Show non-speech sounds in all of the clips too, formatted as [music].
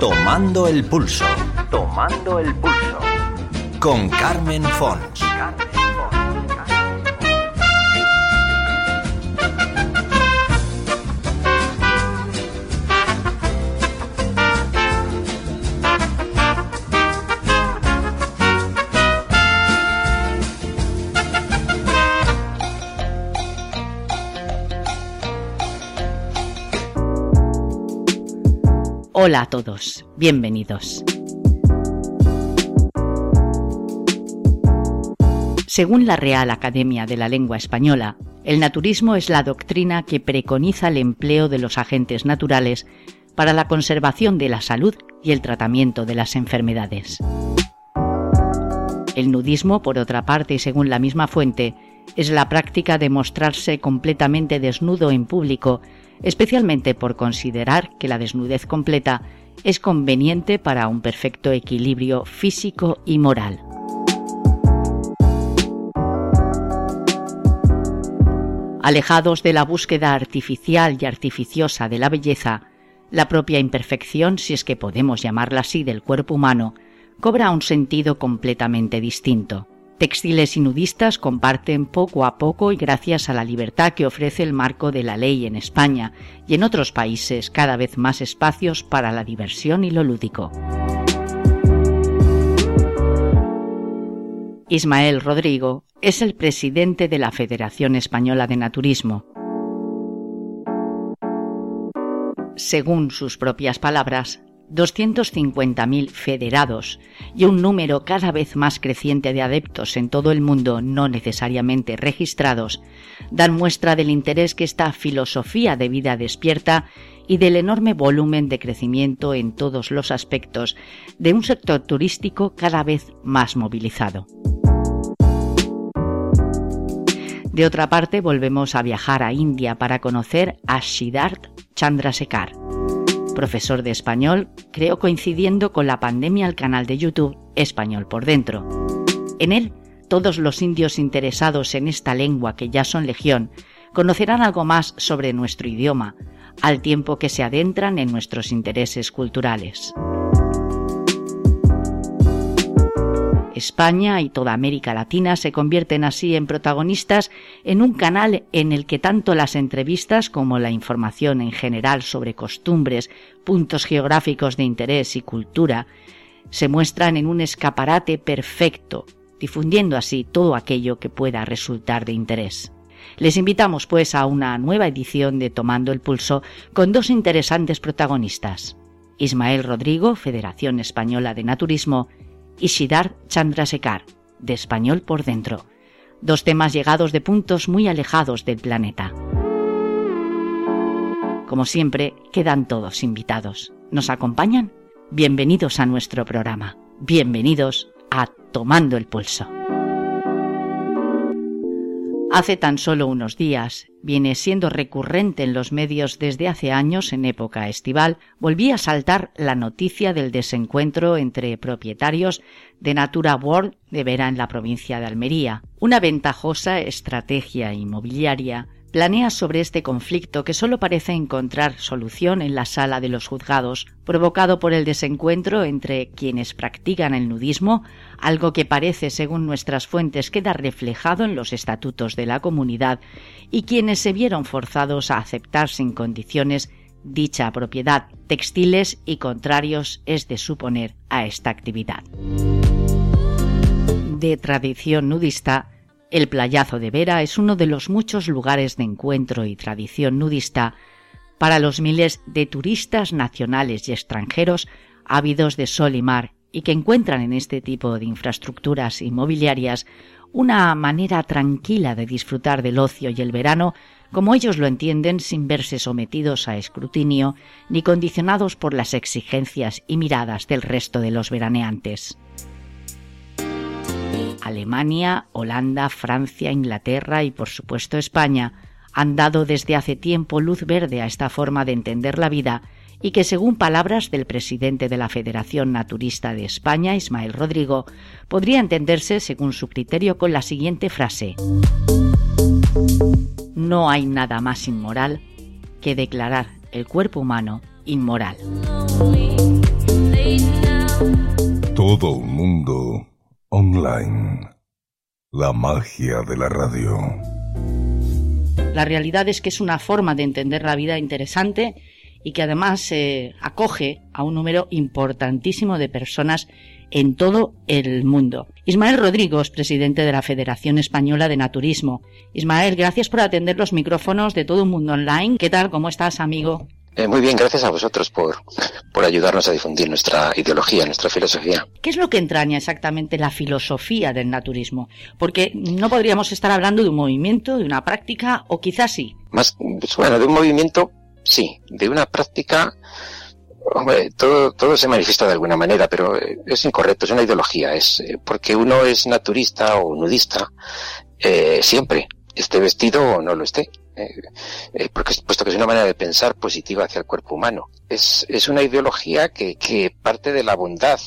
Tomando el pulso. Tomando el pulso. Con Carmen Fons. Hola a todos, bienvenidos. Según la Real Academia de la Lengua Española, el naturismo es la doctrina que preconiza el empleo de los agentes naturales para la conservación de la salud y el tratamiento de las enfermedades. El nudismo, por otra parte, y según la misma fuente, es la práctica de mostrarse completamente desnudo en público especialmente por considerar que la desnudez completa es conveniente para un perfecto equilibrio físico y moral. Alejados de la búsqueda artificial y artificiosa de la belleza, la propia imperfección, si es que podemos llamarla así, del cuerpo humano, cobra un sentido completamente distinto. Textiles y nudistas comparten poco a poco y gracias a la libertad que ofrece el marco de la ley en España y en otros países cada vez más espacios para la diversión y lo lúdico. Ismael Rodrigo es el presidente de la Federación Española de Naturismo. Según sus propias palabras, 250.000 federados y un número cada vez más creciente de adeptos en todo el mundo no necesariamente registrados dan muestra del interés que esta filosofía de vida despierta y del enorme volumen de crecimiento en todos los aspectos de un sector turístico cada vez más movilizado. De otra parte, volvemos a viajar a India para conocer a Siddharth Chandrasekhar profesor de español, creó coincidiendo con la pandemia el canal de YouTube Español por Dentro. En él, todos los indios interesados en esta lengua que ya son legión conocerán algo más sobre nuestro idioma, al tiempo que se adentran en nuestros intereses culturales. España y toda América Latina se convierten así en protagonistas en un canal en el que tanto las entrevistas como la información en general sobre costumbres, puntos geográficos de interés y cultura se muestran en un escaparate perfecto, difundiendo así todo aquello que pueda resultar de interés. Les invitamos pues a una nueva edición de Tomando el Pulso con dos interesantes protagonistas. Ismael Rodrigo, Federación Española de Naturismo, y Siddharth Chandrasekhar, de Español por Dentro, dos temas llegados de puntos muy alejados del planeta. Como siempre, quedan todos invitados. ¿Nos acompañan? Bienvenidos a nuestro programa. Bienvenidos a Tomando el Pulso. Hace tan solo unos días, viene siendo recurrente en los medios desde hace años en época estival, volvía a saltar la noticia del desencuentro entre propietarios de Natura World de Vera en la provincia de Almería, una ventajosa estrategia inmobiliaria planea sobre este conflicto que solo parece encontrar solución en la sala de los juzgados, provocado por el desencuentro entre quienes practican el nudismo, algo que parece, según nuestras fuentes, queda reflejado en los estatutos de la comunidad, y quienes se vieron forzados a aceptar sin condiciones dicha propiedad, textiles y contrarios es de suponer a esta actividad. De tradición nudista, el playazo de Vera es uno de los muchos lugares de encuentro y tradición nudista para los miles de turistas nacionales y extranjeros ávidos de sol y mar y que encuentran en este tipo de infraestructuras inmobiliarias una manera tranquila de disfrutar del ocio y el verano como ellos lo entienden sin verse sometidos a escrutinio ni condicionados por las exigencias y miradas del resto de los veraneantes. Alemania, Holanda, Francia, Inglaterra y por supuesto España han dado desde hace tiempo luz verde a esta forma de entender la vida y que según palabras del presidente de la Federación Naturista de España, Ismael Rodrigo, podría entenderse según su criterio con la siguiente frase. No hay nada más inmoral que declarar el cuerpo humano inmoral. Todo un mundo online. La magia de la radio. La realidad es que es una forma de entender la vida interesante y que además eh, acoge a un número importantísimo de personas en todo el mundo. Ismael Rodríguez, presidente de la Federación Española de Naturismo. Ismael, gracias por atender los micrófonos de todo un mundo online. ¿Qué tal? ¿Cómo estás, amigo? Eh, muy bien, gracias a vosotros por, por ayudarnos a difundir nuestra ideología, nuestra filosofía. ¿Qué es lo que entraña exactamente la filosofía del naturismo? Porque no podríamos estar hablando de un movimiento, de una práctica, o quizás sí. Más, pues, bueno, de un movimiento, sí. De una práctica, hombre, todo, todo se manifiesta de alguna manera, pero eh, es incorrecto, es una ideología. Es eh, porque uno es naturista o nudista, eh, siempre, esté vestido o no lo esté. Eh, eh, porque puesto que es una manera de pensar positiva hacia el cuerpo humano. Es, es una ideología que, que parte de la bondad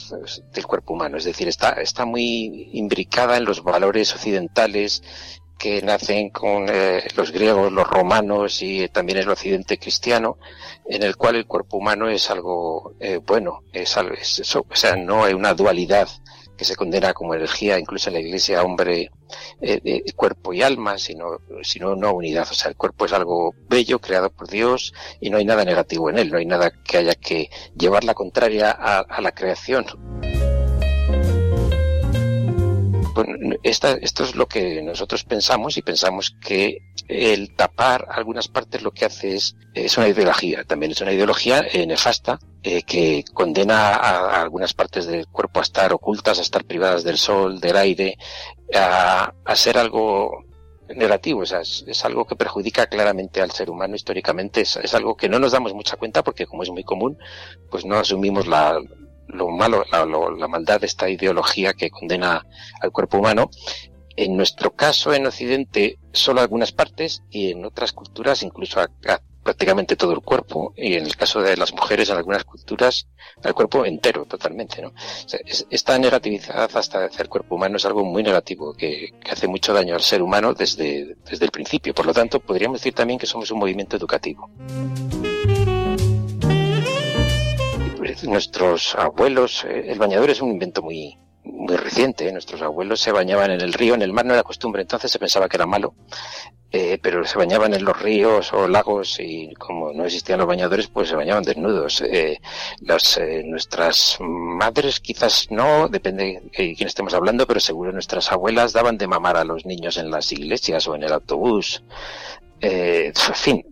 del cuerpo humano, es decir, está, está muy imbricada en los valores occidentales que nacen con eh, los griegos, los romanos y también el occidente cristiano, en el cual el cuerpo humano es algo eh, bueno, es, algo, o sea, no hay una dualidad que se condena como energía, incluso en la iglesia, hombre, eh, cuerpo y alma, sino, sino una unidad. O sea, el cuerpo es algo bello, creado por Dios, y no hay nada negativo en él, no hay nada que haya que llevar la contraria a la creación. Esto es lo que nosotros pensamos y pensamos que el tapar algunas partes lo que hace es, es una ideología, también es una ideología eh, nefasta eh, que condena a, algunas partes del cuerpo a estar ocultas, a estar privadas del sol, del aire, a, ser algo negativo, es, algo que perjudica claramente al ser humano históricamente, es, es, algo que no nos damos mucha cuenta porque como es muy común, pues no asumimos la, lo malo, la, lo, la maldad de esta ideología que condena al cuerpo humano. En nuestro caso, en Occidente, solo algunas partes y en otras culturas incluso a, prácticamente todo el cuerpo. Y en el caso de las mujeres en algunas culturas el cuerpo entero totalmente no esta negatividad hasta hacer el cuerpo humano. Es algo muy negativo que, que, hace mucho daño al ser humano desde, desde el principio. Por lo tanto podríamos decir también que somos un movimiento educativo nuestros abuelos el bañador es un invento muy muy reciente. ¿eh? Nuestros abuelos se bañaban en el río, en el mar no era costumbre, entonces se pensaba que era malo, eh, pero se bañaban en los ríos o lagos y como no existían los bañadores, pues se bañaban desnudos. Eh, las, eh, nuestras madres quizás no, depende de quién estemos hablando, pero seguro nuestras abuelas daban de mamar a los niños en las iglesias o en el autobús. en fin,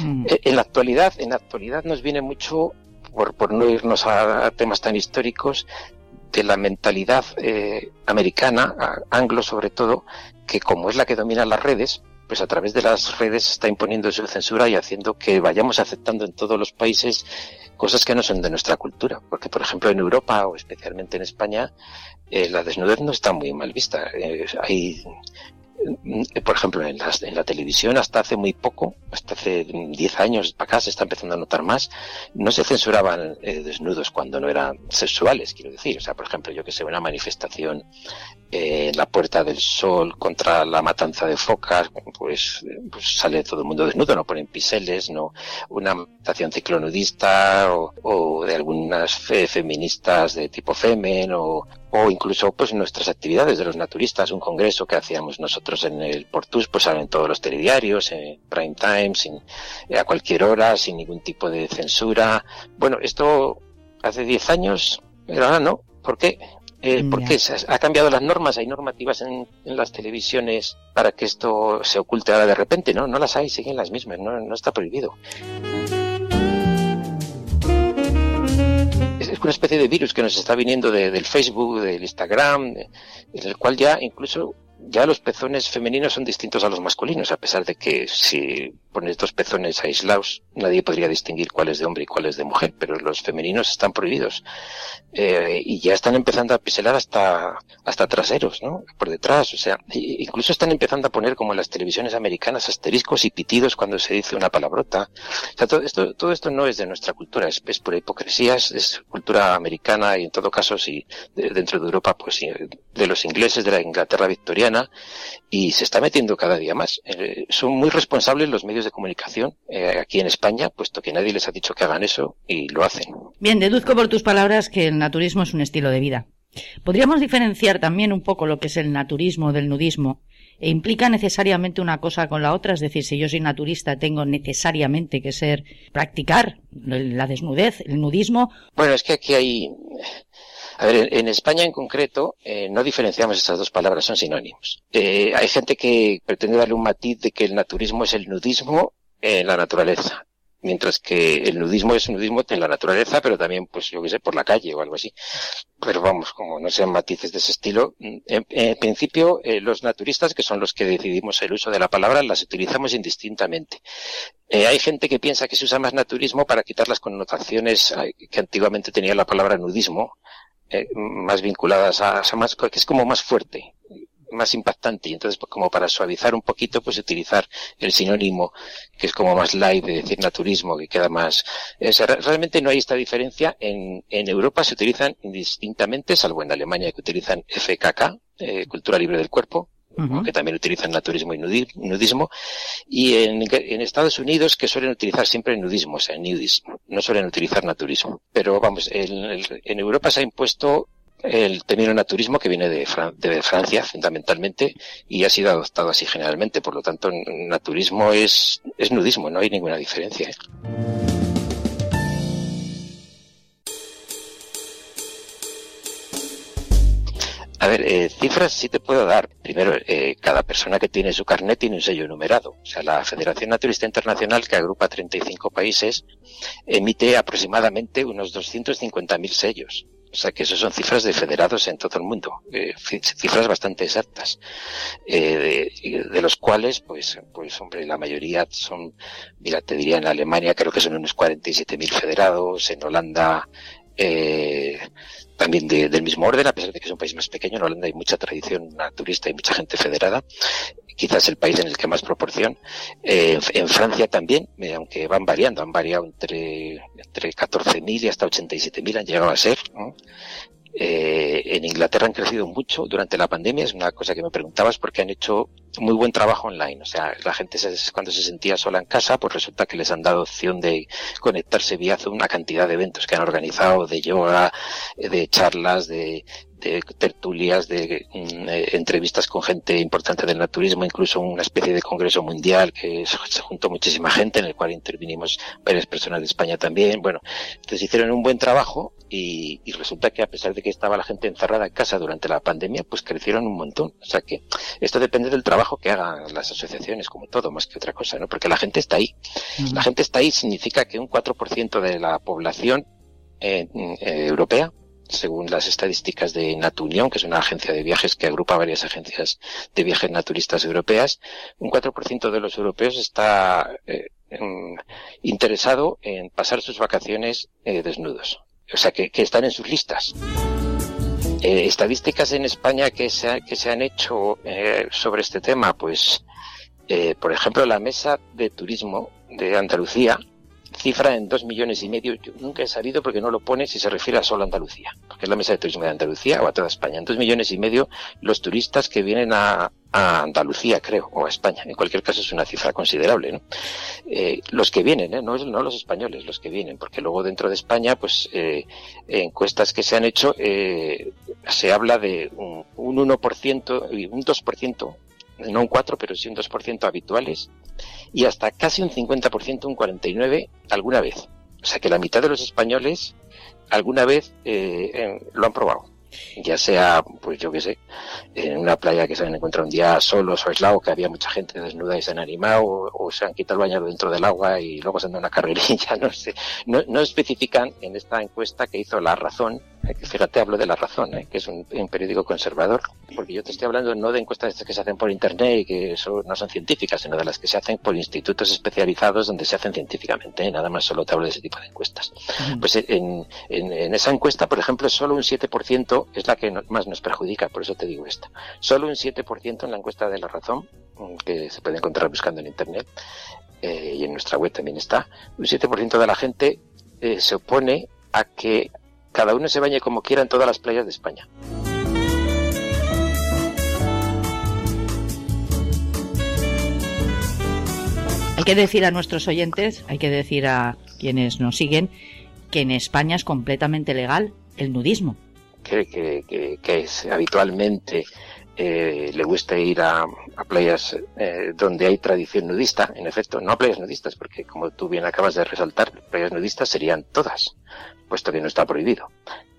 mm. en la actualidad, en la actualidad nos viene mucho por, por no irnos a, temas tan históricos, de la mentalidad eh, americana, anglo sobre todo, que como es la que domina las redes, pues a través de las redes está imponiendo su censura y haciendo que vayamos aceptando en todos los países cosas que no son de nuestra cultura. Porque, por ejemplo, en Europa o especialmente en España, eh, la desnudez no está muy mal vista. Eh, hay por ejemplo, en la, en la, televisión hasta hace muy poco, hasta hace 10 años para acá se está empezando a notar más, no se censuraban eh, desnudos cuando no eran sexuales, quiero decir. O sea, por ejemplo, yo que sé, una manifestación eh, la Puerta del Sol contra la matanza de focas, pues, pues, sale todo el mundo desnudo, no ponen piseles, no una manifestación ciclonudista o, o de algunas fe, feministas de tipo femen o, o incluso pues nuestras actividades de los naturistas, un congreso que hacíamos nosotros en el Portus, pues salen todos los telediarios, en prime time, sin, a cualquier hora, sin ningún tipo de censura. Bueno, esto hace 10 años, pero ahora no. ¿Por qué? Eh, ¿Por qué? ¿Ha cambiado las normas? ¿Hay normativas en, en, las televisiones para que esto se oculte ahora de repente? No, no las hay, siguen las mismas, no, no está prohibido. Es una especie de virus que nos está viniendo de, del Facebook, del Instagram, en el cual ya incluso ya los pezones femeninos son distintos a los masculinos, a pesar de que si pones dos pezones aislados, nadie podría distinguir cuál es de hombre y cuál es de mujer, pero los femeninos están prohibidos. Eh, y ya están empezando a piselar hasta, hasta traseros, ¿no? Por detrás, o sea, incluso están empezando a poner como en las televisiones americanas asteriscos y pitidos cuando se dice una palabrota. O sea, todo esto, todo esto no es de nuestra cultura, es, es por hipocresía, es, cultura americana y en todo caso, si dentro de Europa, pues de los ingleses de la Inglaterra victoriana y se está metiendo cada día más. Eh, son muy responsables los medios de comunicación eh, aquí en España, puesto que nadie les ha dicho que hagan eso y lo hacen. Bien, deduzco por tus palabras que el naturismo es un estilo de vida. Podríamos diferenciar también un poco lo que es el naturismo del nudismo e implica necesariamente una cosa con la otra, es decir, si yo soy naturista tengo necesariamente que ser practicar la desnudez, el nudismo. Bueno, es que aquí hay a ver, en, España en concreto eh, no diferenciamos estas dos palabras, son sinónimos. Eh, hay gente que pretende darle un matiz de que el naturismo es el nudismo en la naturaleza, mientras que el nudismo es nudismo en la naturaleza, pero también, pues yo qué sé, por la calle o algo así. Pero vamos, como no sean matices de ese estilo, en, principio eh, los naturistas, que son los que decidimos el uso de la palabra, las utilizamos indistintamente. hay gente que piensa que se usa más naturismo para quitar las connotaciones que antiguamente tenía la palabra nudismo, eh, más vinculadas a, a más, que es como más fuerte, más impactante. Y entonces pues, como para suavizar un poquito pues utilizar el sinónimo que es como más light de decir naturismo que queda más realmente no hay esta diferencia. En, en Europa se utilizan indistintamente salvo en Alemania que utilizan FKK eh, cultura libre del cuerpo que también utilizan naturismo y nudismo, y en, en, Estados Unidos que suelen utilizar siempre nudismo, o sea, nudismo, no suelen utilizar naturismo. Pero vamos, en, en Europa se ha impuesto el término naturismo que viene de, de, Francia fundamentalmente y ha sido adoptado así generalmente. Por lo tanto, naturismo es, es nudismo, no hay ninguna diferencia. ¿eh? A ver, eh, cifras sí te puedo dar. Primero, eh, cada persona que tiene su carnet tiene un sello numerado. O sea, la Federación Naturista Internacional, que agrupa 35 países, emite aproximadamente unos 250.000 sellos. O sea que eso son cifras de federados en todo el mundo, eh, cifras bastante exactas, eh, de, de, los cuales, pues, pues hombre, la mayoría son, mira, te diría en Alemania creo que son unos 47.000 federados, en Holanda eh, también del mismo orden, a pesar de que es un país más pequeño, en Holanda hay mucha tradición naturista y mucha gente federada, quizás el país en el que más proporción. Eh, en Francia también, eh, aunque van variando, han variado entre, entre 14.000 y hasta 87.000 han llegado a ser. Eh, en Inglaterra han crecido mucho durante la pandemia, es una cosa que me preguntabas porque han hecho muy buen trabajo online. O sea, la gente cuando se sentía sola en casa, pues resulta que les han dado opción de conectarse vía Zoom una cantidad de eventos que han organizado, de yoga, de charlas, de, de tertulias, de mm, eh, entrevistas con gente importante del naturismo, incluso una especie de congreso mundial que [laughs] se juntó muchísima gente en el cual intervinimos varias personas de España también. Bueno, entonces hicieron un buen trabajo y, y, resulta que a pesar de que estaba la gente encerrada en casa durante la pandemia, pues crecieron un montón. O sea que esto depende del trabajo que hagan las asociaciones, como todo, más que otra cosa, ¿no? Porque la gente está ahí. La gente está ahí significa que un 4% de la población eh, eh, europea según las estadísticas de Natunión, que es una agencia de viajes que agrupa varias agencias de viajes naturistas europeas, un 4% de los europeos está eh, interesado en pasar sus vacaciones eh, desnudos. O sea, que, están en sus listas. Eh, estadísticas en España que se, que se han hecho sobre este tema, pues, por ejemplo, la Mesa de Turismo de Andalucía cifra en dos millones y medio. Yo nunca he sabido porque no lo pone si se refiere a solo Andalucía, porque es la mesa de turismo de Andalucía o a toda España. En dos millones y medio los turistas que vienen a, Andalucía, creo, o a España. En cualquier caso es una cifra considerable, ¿no? Eh, los que vienen, ¿eh? no, no los españoles, los que vienen, porque luego dentro de España, pues, eh, encuestas que se han hecho, eh, se habla de un, un 1% y un 2% no un 4, pero sí un 2% habituales, y hasta casi un 50%, un 49% alguna vez. O sea que la mitad de los españoles alguna vez eh, lo han probado ya sea, pues yo qué sé, en una playa que se han encontrado un día solos o aislados, que había mucha gente desnuda y se han animado, o, se han quitado el baño dentro del agua y luego se han dado una carrerilla, [laughs] no sé. No, no especifican en esta encuesta que hizo La Razón, eh, que fíjate, hablo de La Razón, eh, que es un, periódico conservador, porque yo te estoy hablando no de encuestas que se hacen por internet y que no son científicas, sino de las que se hacen por institutos especializados donde se hacen científicamente, ¿eh? nada más solo te hablo de ese tipo de encuestas. Pues en, en, en, esa encuesta, por ejemplo, solo un 7% es la que más nos perjudica, por eso te digo esto. Solo un 7% en la encuesta de la razón, mm, que se puede encontrar buscando en Internet, eh, y en nuestra web también está, un 7% de la gente eh, se opone a que cada uno se bañe como quiera en todas las playas de España. Hay que decir a nuestros oyentes, hay que decir a quienes nos siguen, que en España es completamente legal el nudismo. Que, que, que, es habitualmente eh, le gusta ir a, playas eh, donde hay tradición nudista, en efecto, no a playas nudistas, porque como tú bien acabas de resaltar, playas nudistas serían todas, puesto que no está prohibido.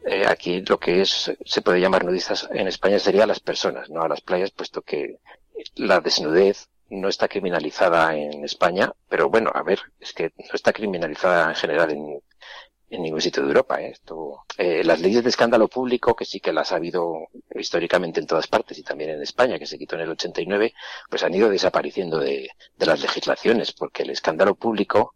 Eh, aquí lo que es se puede llamar nudistas en España sería a las personas, no a las playas, puesto que la desnudez no está criminalizada en España, pero bueno, a ver, es que no está criminalizada en general en, en ningún sitio de Europa. ¿eh? Esto, eh, las leyes de escándalo público, que sí que las ha habido históricamente en todas partes y también en España, que se quitó en el 89, pues han ido desapareciendo de, las legislaciones, porque el escándalo público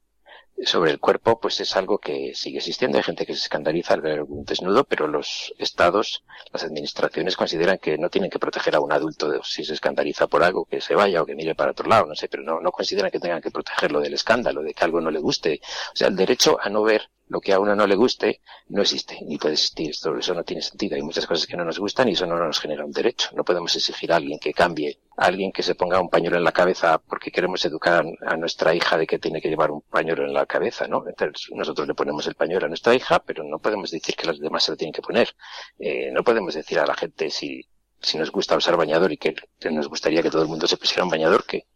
sobre el cuerpo, pues es algo que sigue existiendo. Hay gente que se escandaliza al ver un desnudo, pero los estados, las administraciones consideran que no tienen que proteger a un adulto de, si se escandaliza por algo, que se vaya o que mire para otro lado, no sé, pero no consideran que tengan que protegerlo del escándalo, de que algo no le guste. O sea, el derecho a no ver lo que a uno no le guste no existe, ni puede existir. Esto, eso no tiene sentido. Hay muchas cosas que no nos gustan y eso no nos genera un derecho. No podemos exigir a alguien que cambie, a alguien que se ponga un pañuelo en la cabeza porque queremos educar a, nuestra hija de que tiene que llevar un pañuelo en la cabeza, ¿no? Entonces nosotros le ponemos el pañuelo a nuestra hija, pero no podemos decir que los demás se lo tienen que poner. Eh, no podemos decir a la gente si, si nos gusta usar bañador y que, nos gustaría que todo el mundo se pusiera un bañador, que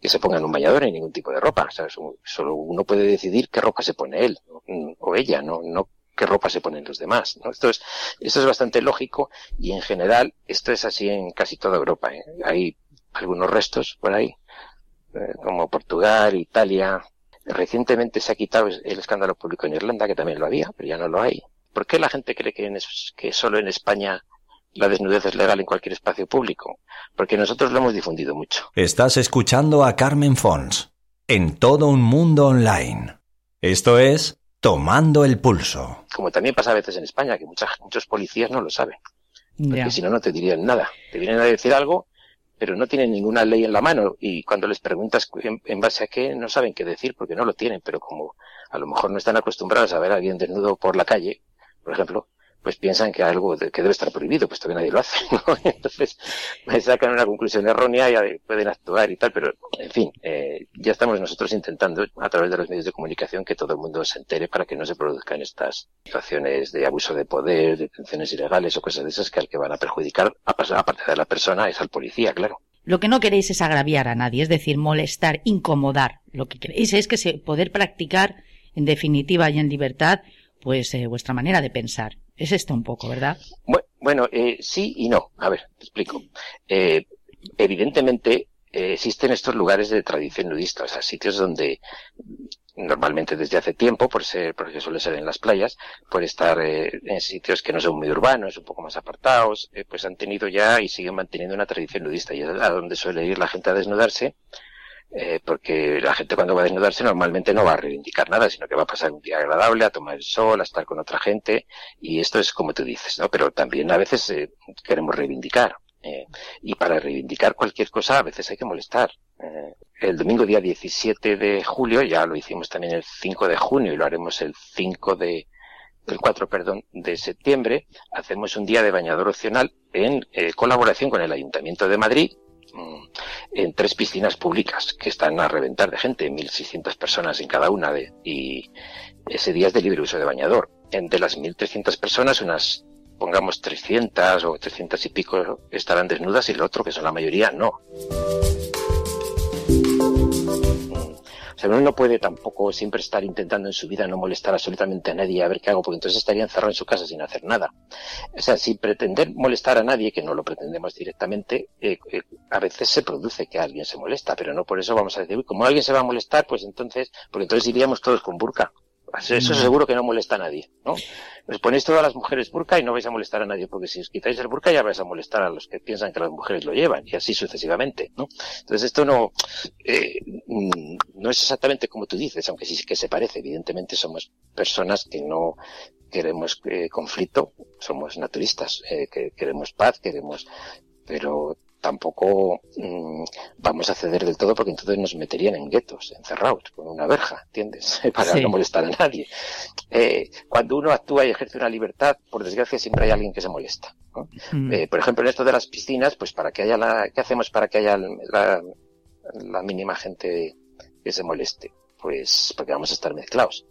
que se pongan un bañador en ningún tipo de ropa. Solo uno puede decidir qué ropa se pone él o ella, no, no qué ropa se ponen los demás. ¿no? Esto, es, esto es bastante lógico y en general esto es así en casi toda Europa. ¿eh? Hay algunos restos por ahí, eh, como Portugal, Italia. Recientemente se ha quitado el escándalo público en Irlanda, que también lo había, pero ya no lo hay. ¿Por qué la gente cree que, en que solo en España la desnudez es legal en cualquier espacio público, porque nosotros lo hemos difundido mucho. Estás escuchando a Carmen Fons en todo un mundo online. Esto es Tomando el Pulso. Como también pasa a veces en España, que muchas, muchos policías no lo saben. Porque si no, no te dirían nada. Te vienen a decir algo, pero no tienen ninguna ley en la mano. Y cuando les preguntas en, base a qué, no saben qué decir porque no lo tienen. Pero como a lo mejor no están acostumbrados a ver a alguien desnudo por la calle, por ejemplo, pues piensan que algo que debe estar prohibido, pues todavía nadie lo hace, [laughs] ¿no? Entonces, sacan una conclusión errónea y pueden actuar y tal, pero, en fin, eh, ya estamos nosotros intentando, a través de los medios de comunicación, que todo el mundo se entere para que no se produzcan estas situaciones de abuso de poder, detenciones ilegales o cosas de esas que al que van a perjudicar, aparte de la persona, es al policía, claro. Lo que no queréis es agraviar a nadie, es decir, molestar, incomodar. Lo que queréis es que se poder practicar, en definitiva y en libertad, pues eh, vuestra manera de pensar. Es esto un poco, ¿verdad? Bueno, eh, sí y no. A ver, te explico. Eh, evidentemente eh, existen estos lugares de tradición nudista, o sea, sitios donde normalmente desde hace tiempo, por ser, porque suele ser en las playas, por estar en sitios que no son muy urbanos, un poco más apartados, pues han tenido ya y siguen manteniendo una tradición nudista y es a donde suele ir la gente a desnudarse eh, porque la gente cuando va a desnudarse normalmente no va a reivindicar nada, sino que va a pasar un día agradable, a tomar el sol, a estar con otra gente, y esto es como tú dices, ¿no? Pero también a veces eh, queremos reivindicar, eh, y para reivindicar cualquier cosa a veces hay que molestar. Eh, el domingo día 17 de julio, ya lo hicimos también el 5 de junio y lo haremos el 5 de, el 4, perdón, de septiembre, hacemos un día de bañador opcional en eh, colaboración con el Ayuntamiento de Madrid en tres piscinas públicas que están a reventar de gente, 1.600 personas en cada una, y ese día es de libre uso de bañador. De las 1.300 personas, unas, pongamos 300 o 300 y pico estarán desnudas y el otro, que son la mayoría, no uno no puede tampoco siempre estar intentando en su vida no molestar absolutamente a nadie a ver qué hago, porque entonces estaría encerrado en su casa sin hacer nada. O sea, sin pretender molestar a nadie, que no lo pretendemos directamente, eh, eh, a veces se produce que alguien se molesta, pero no por eso vamos a decir, como alguien se va a molestar, pues entonces, porque entonces iríamos todos con burka. Eso seguro que no molesta a nadie, ¿no? Os ponéis todas las mujeres burka y no vais a molestar a nadie, porque si os quitáis el burka ya vais a molestar a los que piensan que las mujeres lo llevan, y así sucesivamente, ¿no? Entonces esto no, eh, no es exactamente como tú dices, aunque sí que se parece. Evidentemente somos personas que no queremos eh, conflicto, somos naturistas, eh, que queremos paz, queremos, pero tampoco mm, vamos a ceder del todo porque entonces nos meterían en guetos, encerrados, con una verja, ¿entiendes? [laughs] Para no molestar a nadie. Eh, cuando uno actúa y ejerce una libertad, por desgracia siempre hay alguien que se molesta. Mm. Eh, por ejemplo, en esto de las piscinas, pues para que haya la, ¿qué hacemos para que haya la, la mínima gente que se moleste, pues porque vamos a estar mezclados.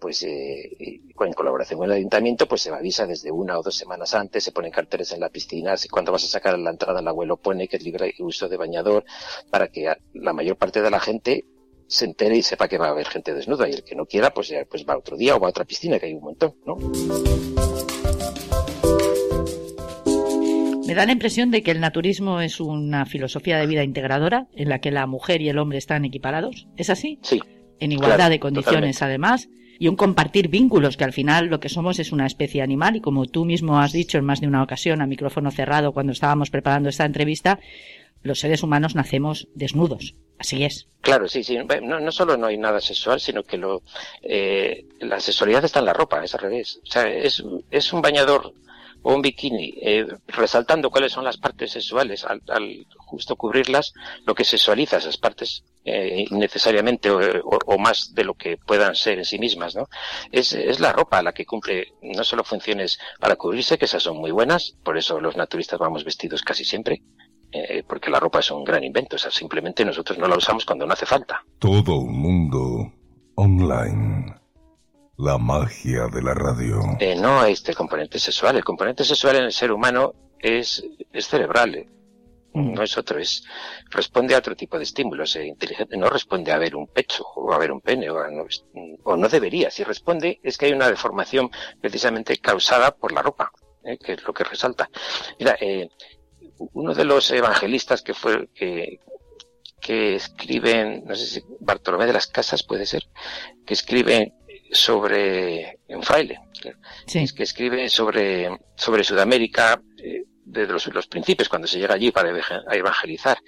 Pues eh, en colaboración con el ayuntamiento, pues se avisa desde una o dos semanas antes, se ponen carteles en la piscina, cuando vas a sacar la entrada el abuelo pone que es libre uso de bañador, para que la mayor parte de la gente se entere y sepa que va a haber gente desnuda y el que no quiera pues ya pues va otro día o va a otra piscina que hay un montón, ¿no? Me da la impresión de que el naturismo es una filosofía de vida integradora en la que la mujer y el hombre están equiparados. ¿Es así? Sí. En igualdad de condiciones, además, y un compartir vínculos, que al final lo que somos es una especie animal, y como tú mismo has dicho en más de una ocasión a micrófono cerrado cuando estábamos preparando esta entrevista, los seres humanos nacemos desnudos. Así es. Claro, sí, sí. No, no solo no hay nada sexual, sino que lo, eh, la sexualidad está en la ropa, es al revés. O sea, es, es un bañador o un bikini, eh, resaltando cuáles son las partes sexuales, al, al, justo cubrirlas, lo que sexualiza esas partes eh, necesariamente o, o, o, más de lo que puedan ser en sí mismas, ¿no? Es, es la ropa la que cumple no solo funciones para cubrirse, que esas son muy buenas, por eso los naturistas vamos vestidos casi siempre, eh, porque la ropa es un gran invento, o sea, simplemente nosotros no la usamos cuando no hace falta. Todo un mundo online. La magia de la radio. Eh, no este componente sexual. El componente sexual en el ser humano es, es cerebral. Eh. Mm. No es otro, es, responde a otro tipo de estímulos. Eh, inteligente no responde a ver un pecho o a ver un pene o, a no, o no debería. Si responde es que hay una deformación precisamente causada por la ropa, eh, que es lo que resalta. Mira, eh, uno de los evangelistas que fue que, que escriben, no sé si Bartolomé de las Casas puede ser, que escribe sobre un fraile, sí. que escribe sobre, sobre Sudamérica eh, desde los, los, principios, cuando se llega allí para evangelizar.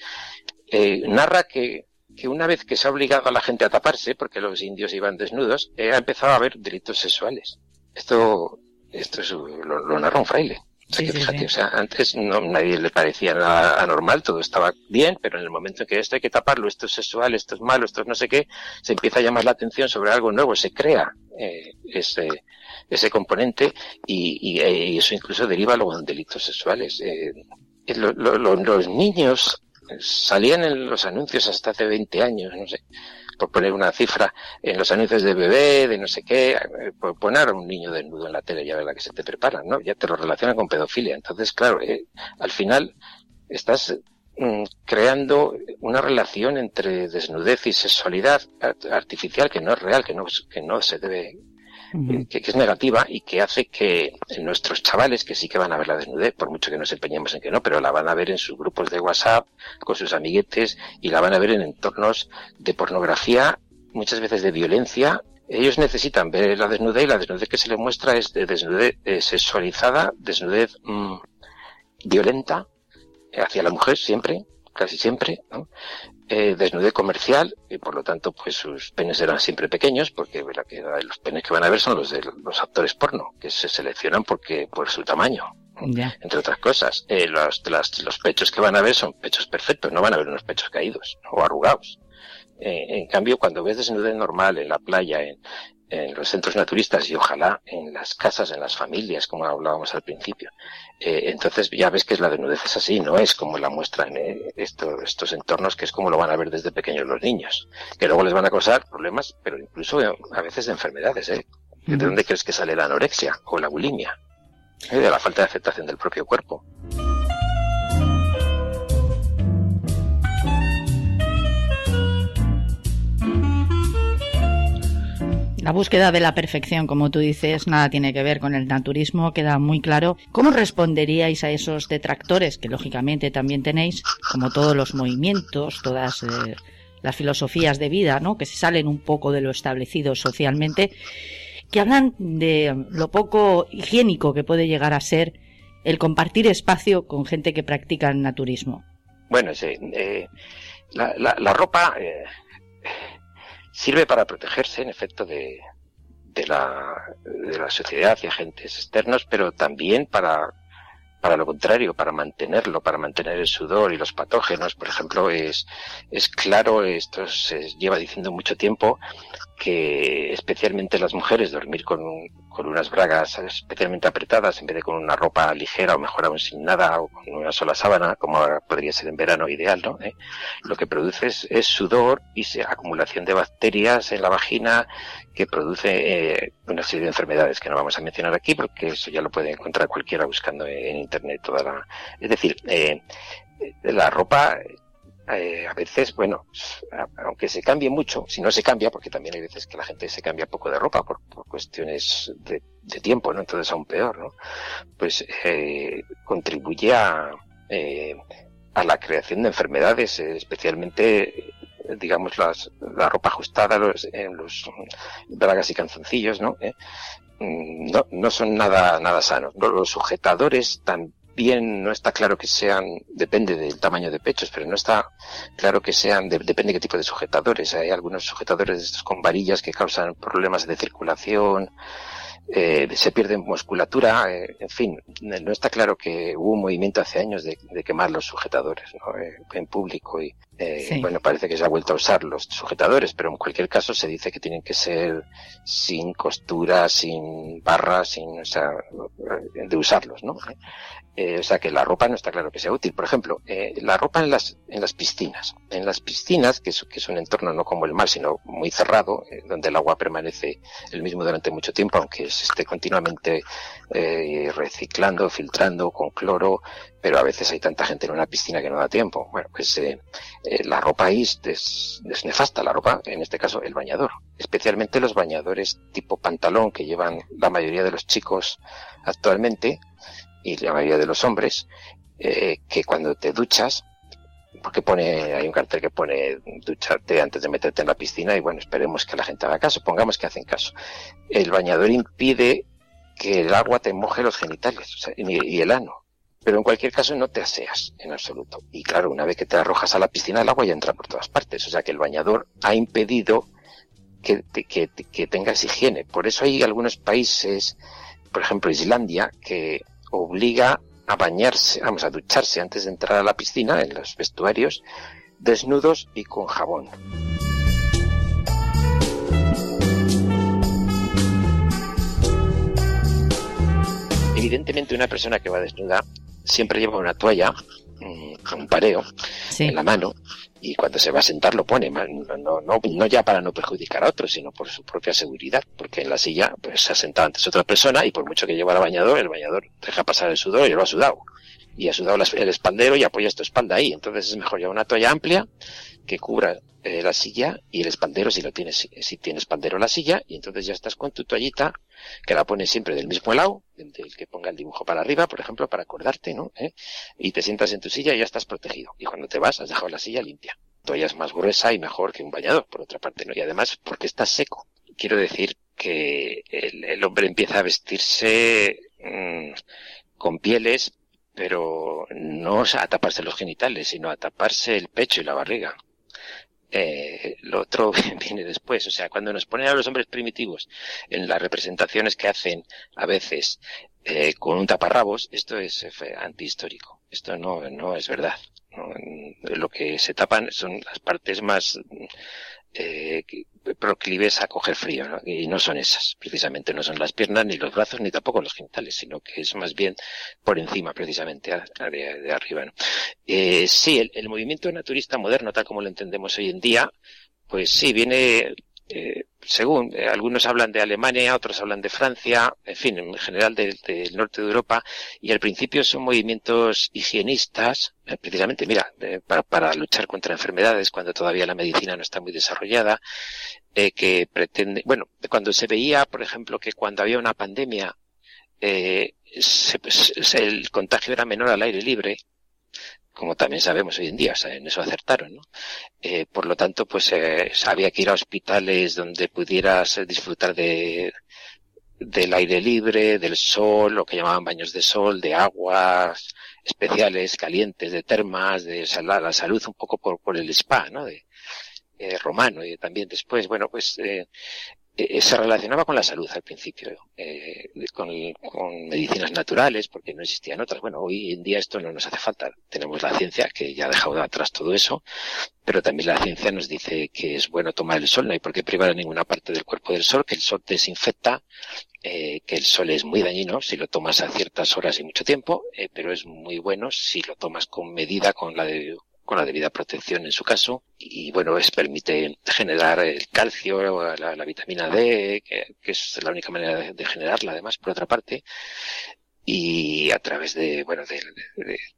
Eh, narra que, que una vez que se ha obligado a la gente a taparse, porque los indios iban desnudos, eh, ha empezado a haber delitos sexuales. Esto, esto es, lo, lo narra un fraile. O sea, que fíjate, sí, sí. o sea, antes no, nadie le parecía nada anormal, todo estaba bien, pero en el momento en que esto hay que taparlo, esto es sexual, esto es malo, esto es no sé qué, se empieza a llamar la atención sobre algo nuevo, se crea eh, ese, ese componente y, y, y, eso incluso deriva luego en delitos sexuales. Eh, lo, lo, lo, los niños salían en los anuncios hasta hace 20 años, no sé, por poner una cifra, en los anuncios de bebé, de no sé qué, por poner a un niño desnudo en la tele, ya la que se te preparan, ¿no? Ya te lo relacionan con pedofilia. Entonces, claro, eh, al final estás mm, creando una relación entre desnudez y sexualidad artificial que no es real, que no, que no se debe que, que, es negativa y que hace que nuestros chavales, que sí que van a ver la desnudez, por mucho que nos empeñemos en que no, pero la van a ver en sus grupos de WhatsApp, con sus amiguetes, y la van a ver en entornos de pornografía, muchas veces de violencia. Ellos necesitan ver la desnudez y la desnudez que se les muestra es de desnudez eh, sexualizada, desnudez mmm, violenta hacia la mujer siempre, casi siempre, ¿no? Eh, desnudez comercial y por lo tanto pues sus penes eran siempre pequeños porque la que, los penes que van a ver son los de los actores porno que se seleccionan porque por su tamaño entre otras cosas. Eh, los, las, los pechos que van a ver son pechos perfectos no van a ver unos pechos caídos o arrugados. Eh, en cambio cuando ves desnudez normal en la playa en, en los centros naturistas y ojalá en las casas, en las familias, como hablábamos al principio. Eh, entonces ya ves que la desnudez es así, no es como la muestran eh, esto, estos entornos, que es como lo van a ver desde pequeños los niños, que luego les van a causar problemas, pero incluso eh, a veces de enfermedades. ¿eh? ¿De dónde crees que sale la anorexia o la bulimia? ¿Eh? De la falta de aceptación del propio cuerpo. La búsqueda de la perfección, como tú dices, nada tiene que ver con el naturismo, queda muy claro. ¿Cómo responderíais a esos detractores que lógicamente también tenéis, como todos los movimientos, todas eh, las filosofías de vida, ¿no? que se salen un poco de lo establecido socialmente, que hablan de lo poco higiénico que puede llegar a ser el compartir espacio con gente que practica el naturismo? Bueno, sí, eh, la, la, la, ropa eh, sirve para protegerse, en efecto, de, de, la, de la sociedad y agentes externos, pero también para, para lo contrario, para mantenerlo, para mantener el sudor y los patógenos. Por ejemplo, es, es claro, esto se lleva diciendo mucho tiempo, que especialmente las mujeres dormir con, con unas bragas especialmente apretadas en vez de con una ropa ligera o mejor aún sin nada o con una sola sábana, como podría ser en verano ideal, ¿no? ¿Eh? Lo que produce es, sudor y acumulación de bacterias en la vagina que produce eh, una serie de enfermedades que no vamos a mencionar aquí porque eso ya lo puede encontrar cualquiera buscando en internet toda la... Es decir, eh, la ropa eh, a veces, bueno, aunque se cambie mucho, si no se cambia, porque también hay veces que la gente se cambia poco de ropa por, cuestiones de, tiempo, ¿no? Entonces aún peor, ¿no? Pues eh, contribuye a, eh, la creación de enfermedades, especialmente digamos las, la ropa ajustada los, en los bragas y canzoncillos, ¿no? Mm, no, no son nada, nada sanos. Los sujetadores tan bien no está claro que sean, depende del tamaño de pechos, pero no está claro que sean, depende de qué tipo de sujetadores. Hay algunos sujetadores de estos con varillas que causan problemas de circulación, eh, se pierde musculatura, eh, en fin, no está claro que hubo un movimiento hace años de, quemar los sujetadores ¿no? eh, en público y bueno, parece que se ha vuelto a usar los sujetadores, pero en cualquier caso se dice que tienen que ser sin costura, sin barras, sin, o sea, de usarlos, ¿no? Eh, o sea que la ropa no está claro que sea útil. Por ejemplo, eh, la ropa en las, en las piscinas. En las piscinas, que es, que es un entorno no como el mar, sino muy cerrado, eh, donde el agua permanece el mismo durante mucho tiempo, aunque se esté continuamente reciclando, filtrando con cloro, pero a veces hay tanta gente en una piscina que no da tiempo. Bueno, pues la ropa ahí es, es nefasta, la ropa, en este caso el bañador. Especialmente los bañadores tipo pantalón que llevan la mayoría de los chicos actualmente, y la mayoría de los hombres, eh, que cuando te duchas, porque pone, hay un cartel que pone ducharte antes de meterte en la piscina y bueno, esperemos que la gente haga caso, pongamos que hacen caso. El bañador impide que el agua te moje los genitales y, el ano. Pero en cualquier caso no te aseas en absoluto. Y claro, una vez que te arrojas a la piscina, el agua ya entra por todas partes. O sea que el bañador ha impedido que, que, que tengas higiene. Por eso hay algunos países, por ejemplo Islandia, que obliga a bañarse, vamos, a ducharse antes de entrar a la piscina, en los vestuarios, desnudos y con jabón. Evidentemente una persona que va desnuda siempre lleva una toalla, mm, un pareo, en la mano, y cuando se va a sentar lo pone, no, no, no, ya para no perjudicar a otros, sino por su propia seguridad, porque en la silla pues se ha sentado antes otra persona y por mucho que lleva el bañador, el bañador deja pasar el sudor y lo ha sudado. Y ha sudado el espaldero y apoya tu espalda ahí. Entonces es mejor llevar una toalla amplia que cubra eh, la silla y el espaldero si lo tienes, si tienes espaldero la silla y entonces ya estás con tu toallita que la pones siempre del mismo lado, del que ponga el dibujo para arriba, por ejemplo, para acordarte, ¿no? ¿Eh? Y te sientas en tu silla y ya estás protegido. Y cuando te vas, has dejado la silla limpia. Toalla es más gruesa y mejor que un bañador, por otra parte, ¿no? Y además, porque está seco. Quiero decir que el, hombre empieza a vestirse mm, con pieles, pero no a taparse los genitales, sino a taparse el pecho y la barriga eh, lo otro [laughs] viene después. O sea, cuando nos ponen a los hombres primitivos en las representaciones que hacen a veces eh, con un taparrabos, esto es eh, antihistórico. Esto no, no es verdad. Lo que se tapan son las partes más eh, proclives a coger frío, y no son esas, precisamente no son las piernas, ni los brazos, ni tampoco los genitales, sino que es más bien por encima, precisamente, de, arriba. ¿no? Eh, sí, el, movimiento naturista moderno, tal como lo entendemos hoy en día, pues sí, viene eh, según eh, algunos hablan de Alemania, otros hablan de Francia, en fin, en general del, norte de Europa, y al principio son movimientos higienistas, eh, precisamente, mira, para, luchar contra enfermedades cuando todavía la medicina no está muy desarrollada, que pretende, bueno, cuando se veía, por ejemplo, que cuando había una pandemia, el contagio era menor al aire libre, como también sabemos hoy en día, en eso acertaron, ¿no? Eh, por lo tanto, pues eh, había que ir a hospitales donde pudieras disfrutar de del aire libre, del sol, lo que llamaban baños de sol, de aguas especiales, calientes, de termas, de la, salud un poco por, por el spa, ¿no? De, eh, romano y también después, bueno, pues eh, eh, se relacionaba con la salud al principio. Eh, con, medicinas naturales, porque no existían otras. Bueno, hoy en día esto no nos hace falta. Tenemos la ciencia que ya ha dejado de atrás todo eso, pero también la ciencia nos dice que es bueno tomar el sol, no hay por qué privar a ninguna parte del cuerpo del sol, que el sol desinfecta, eh, que el sol es muy dañino si lo tomas a ciertas horas y mucho tiempo, eh, pero es muy bueno si lo tomas con medida, con la de con la debida protección en su caso y bueno es permite generar el calcio la, la vitamina D que, es la única manera de, generarla además por otra parte y a través de bueno de,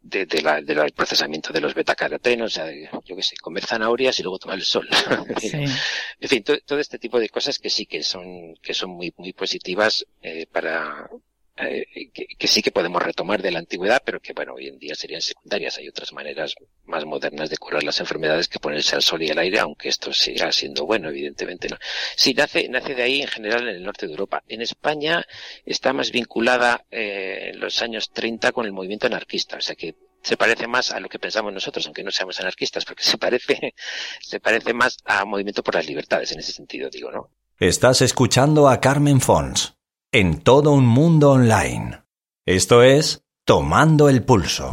de, de la, del procesamiento de los betacarotenos yo qué sé comer zanahorias y luego tomar el sol [laughs] en fin. Todo, este tipo de cosas que sí que son que son muy muy positivas eh, para eh, que, sí que podemos retomar de la antigüedad, pero que bueno, hoy en día serían secundarias. Hay otras maneras más modernas de curar las enfermedades que ponerse al sol y al aire, aunque esto siga siendo bueno, evidentemente no. Sí, nace, nace de ahí en general en el norte de Europa. En España está más vinculada eh, en los años 30 con el movimiento anarquista, o sea que se parece más a lo que pensamos nosotros, aunque no seamos anarquistas, porque se parece, [laughs] se parece más a movimiento por las libertades en ese sentido, digo, ¿no? Estás escuchando a Carmen Fons en todo un mundo online. Esto es Tomando el Pulso.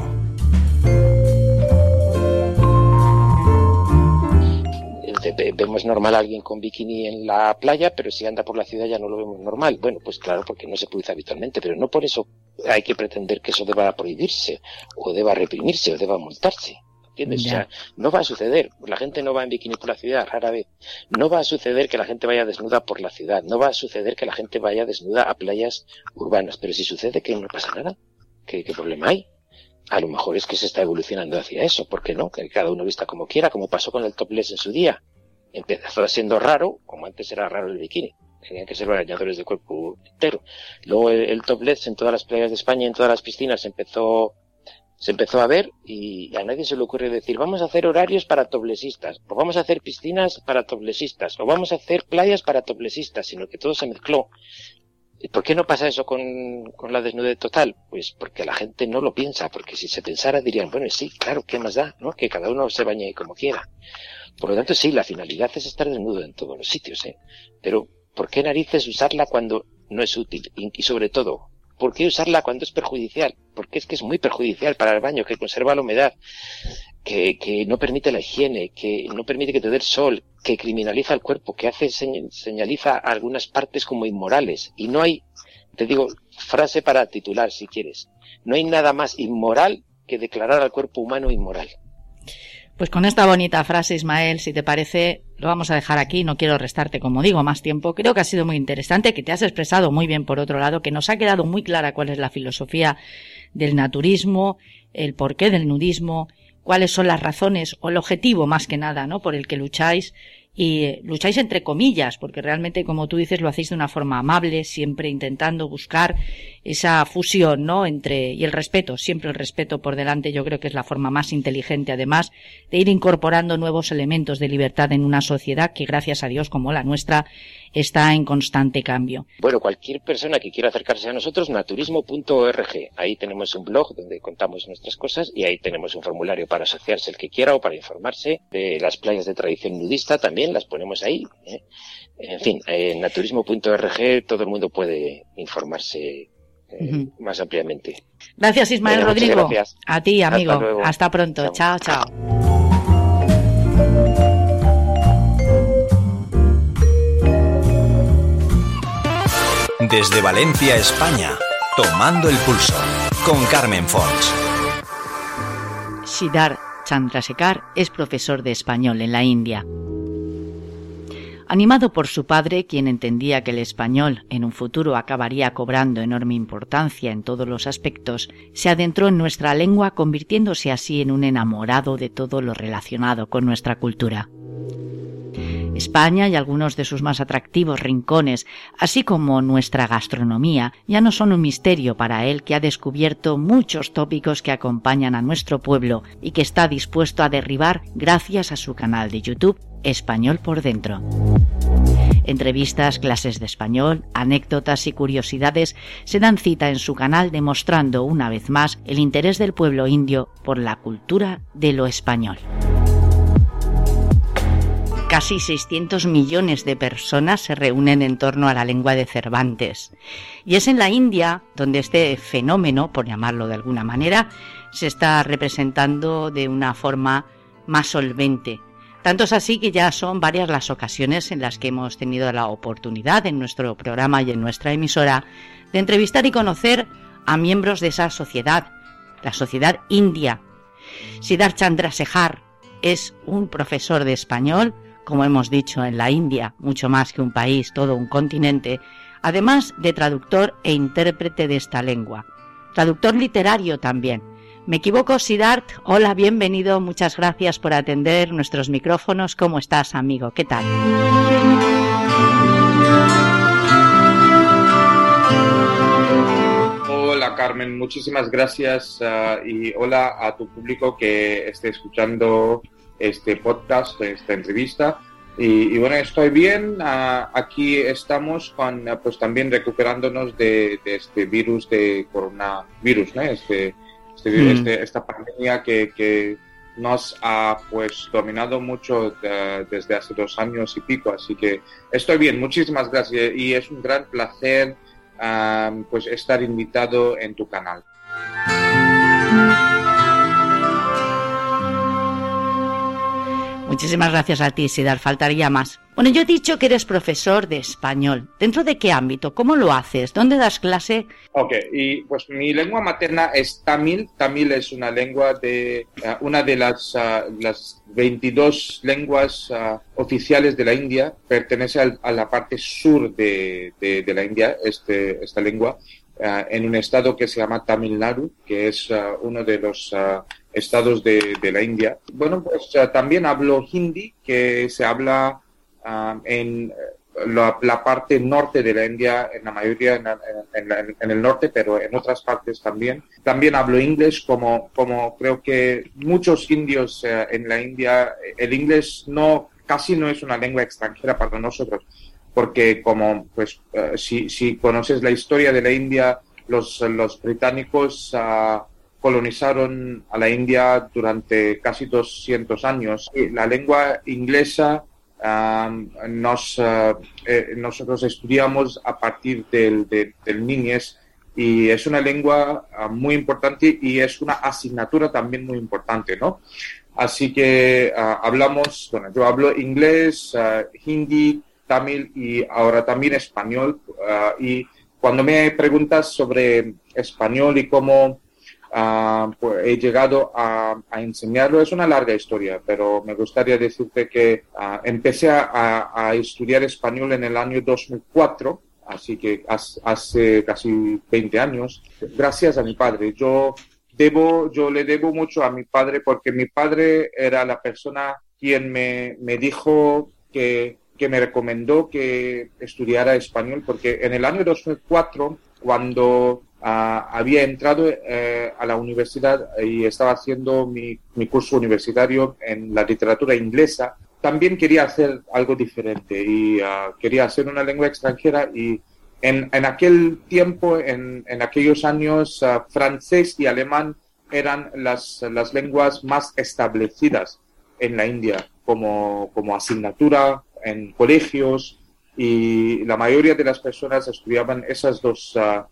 Vemos normal a alguien con bikini en la playa, pero si anda por la ciudad ya no lo vemos normal. Bueno, pues claro, porque no se produce habitualmente, pero no por eso hay que pretender que eso deba prohibirse, o deba reprimirse, o deba multarse. ¿Entiendes? O sea, no va a suceder. La gente no va en bikini por la ciudad, rara vez. No va a suceder que la gente vaya desnuda por la ciudad. No va a suceder que la gente vaya desnuda a playas urbanas. Pero si sucede que no pasa nada, ¿qué, problema hay? A lo mejor es que se está evolucionando hacia eso. ¿Por qué no? Que cada uno vista como quiera, como pasó con el topless en su día. Empezó siendo raro, como antes era raro el bikini tenían que ser bañadores de cuerpo entero. Luego el, el, topless en todas las playas de España, en todas las piscinas, empezó se empezó a ver y a nadie se le ocurre decir vamos a hacer horarios para toplesistas, o vamos a hacer piscinas para toplesistas, o vamos a hacer playas para toplesistas, sino que todo se mezcló. ¿Por qué no pasa eso con, con la desnudez total? Pues porque la gente no lo piensa, porque si se pensara dirían, bueno, sí, claro, ¿qué más da? ¿no? Que cada uno se bañe como quiera. Por lo tanto, sí, la finalidad es estar desnudo en todos los sitios, ¿eh? Pero, ¿por qué narices usarla cuando no es útil? y sobre todo, ¿Por qué usarla cuando es perjudicial? Porque es que es muy perjudicial para el baño, que conserva la humedad, que, que no permite la higiene, que no permite que te dé el sol, que criminaliza el cuerpo, que hace señaliza algunas partes como inmorales. Y no hay, te digo, frase para titular si quieres, no hay nada más inmoral que declarar al cuerpo humano inmoral. Pues con esta bonita frase, Ismael, si te parece, lo vamos a dejar aquí. No quiero restarte, como digo, más tiempo. Creo que ha sido muy interesante, que te has expresado muy bien por otro lado, que nos ha quedado muy clara cuál es la filosofía del naturismo, el porqué del nudismo, cuáles son las razones o el objetivo más que nada, ¿no? Por el que lucháis y lucháis entre comillas, porque realmente, como tú dices, lo hacéis de una forma amable, siempre intentando buscar esa fusión, ¿no? Entre, y el respeto, siempre el respeto por delante, yo creo que es la forma más inteligente, además, de ir incorporando nuevos elementos de libertad en una sociedad que, gracias a Dios, como la nuestra, está en constante cambio. Bueno, cualquier persona que quiera acercarse a nosotros, naturismo.org. Ahí tenemos un blog donde contamos nuestras cosas y ahí tenemos un formulario para asociarse el que quiera o para informarse de las playas de tradición nudista, también las ponemos ahí. ¿eh? En fin, en naturismo.org todo el mundo puede informarse eh, más ampliamente. Gracias Ismael Rodrigo. A ti, amigo. Hasta, pronto. chao. chao. Desde Valencia, España, tomando el pulso con Carmen Fons. Siddhar Chandrasekhar es profesor de español en la India. Animado por su padre, quien entendía que el español en un futuro acabaría cobrando enorme importancia en todos los aspectos, se adentró en nuestra lengua convirtiéndose así en un enamorado de todo lo relacionado con nuestra cultura. España y algunos de sus más atractivos rincones, así como nuestra gastronomía, ya no son un misterio para él que ha descubierto muchos tópicos que acompañan a nuestro pueblo y que está dispuesto a derribar gracias a su canal de YouTube Español por Dentro. Entrevistas, clases de español, anécdotas y curiosidades se dan cita en su canal demostrando una vez más el interés del pueblo indio por la cultura de lo español. Casi 600 millones de personas se reúnen en torno a la lengua de Cervantes. Y es en la India donde este fenómeno, por llamarlo de alguna manera, se está representando de una forma más solvente. Tanto es así que ya son varias las ocasiones en las que hemos tenido la oportunidad en nuestro programa y en nuestra emisora de entrevistar y conocer a miembros de esa sociedad, la sociedad india. Siddharth Chandrasekhar es un profesor de español, como hemos dicho en la India, mucho más que un país, todo un continente, además de traductor e intérprete de esta lengua. Traductor literario también. Me equivoco, Siddharth. Hola, bienvenido. Muchas gracias por atender nuestros micrófonos. ¿Cómo estás, amigo? ¿Qué tal? Hola, Carmen. Muchísimas gracias uh, y hola a tu público que esté escuchando este podcast, esta entrevista. Y, y bueno, estoy bien. Uh, aquí estamos con, pues también recuperándonos de, de este virus de coronavirus, ¿no? Este, este, mm. este, esta pandemia que, que, nos ha pues dominado mucho de, desde hace dos años y pico. Así que estoy bien, muchísimas gracias y es un gran placer um, pues estar invitado en tu canal. Muchísimas gracias a ti, Sidar. Faltaría más. Bueno, yo he dicho que eres profesor de español. ¿Dentro de qué ámbito? ¿Cómo lo haces? ¿Dónde das clase? Ok, y pues mi lengua materna es tamil. Tamil es una lengua de uh, una de las, uh, las 22 lenguas uh, oficiales de la India. Pertenece al, a la parte sur de, de, de la India, este, esta lengua. Uh, en un estado que se llama Tamil Nadu, que es uh, uno de los uh, estados de, la India. Bueno, pues también hablo hindi, que se habla en la, parte norte de la India, en la mayoría en, el norte, pero en otras partes también. También hablo inglés, como, como creo que muchos indios eh, en la India, el inglés no, casi no es una lengua extranjera para nosotros, porque como, pues, uh, si, conoces la historia de la India, los, británicos uh, colonizaron a la India durante casi 200 años. La lengua inglesa Um, nos, uh, nosotros estudiamos a partir del, del, del, niñez y es una lengua uh, muy importante y es una asignatura también muy importante, ¿no? Así que uh, hablamos, bueno, yo hablo inglés, hindi, tamil y ahora también español. y cuando me preguntas sobre español y cómo Uh, pues he llegado a, enseñarlo. Es una larga historia, pero me gustaría decirte que uh, empecé a, a, estudiar español en el año 2004, así que hace casi 20 años, gracias a mi padre. Yo debo, yo le debo mucho a mi padre porque mi padre era la persona quien me, me dijo que, que me recomendó que estudiara español, porque en el año 2004, cuando Uh, había entrado uh, a la universidad y estaba haciendo mi, curso universitario en la literatura inglesa. También quería hacer algo diferente y uh, quería hacer una lengua extranjera y en, en aquel tiempo, en, en aquellos años, francés y alemán eran las, las lenguas más establecidas en la India como, como asignatura en colegios y la mayoría de las personas estudiaban esas dos uh,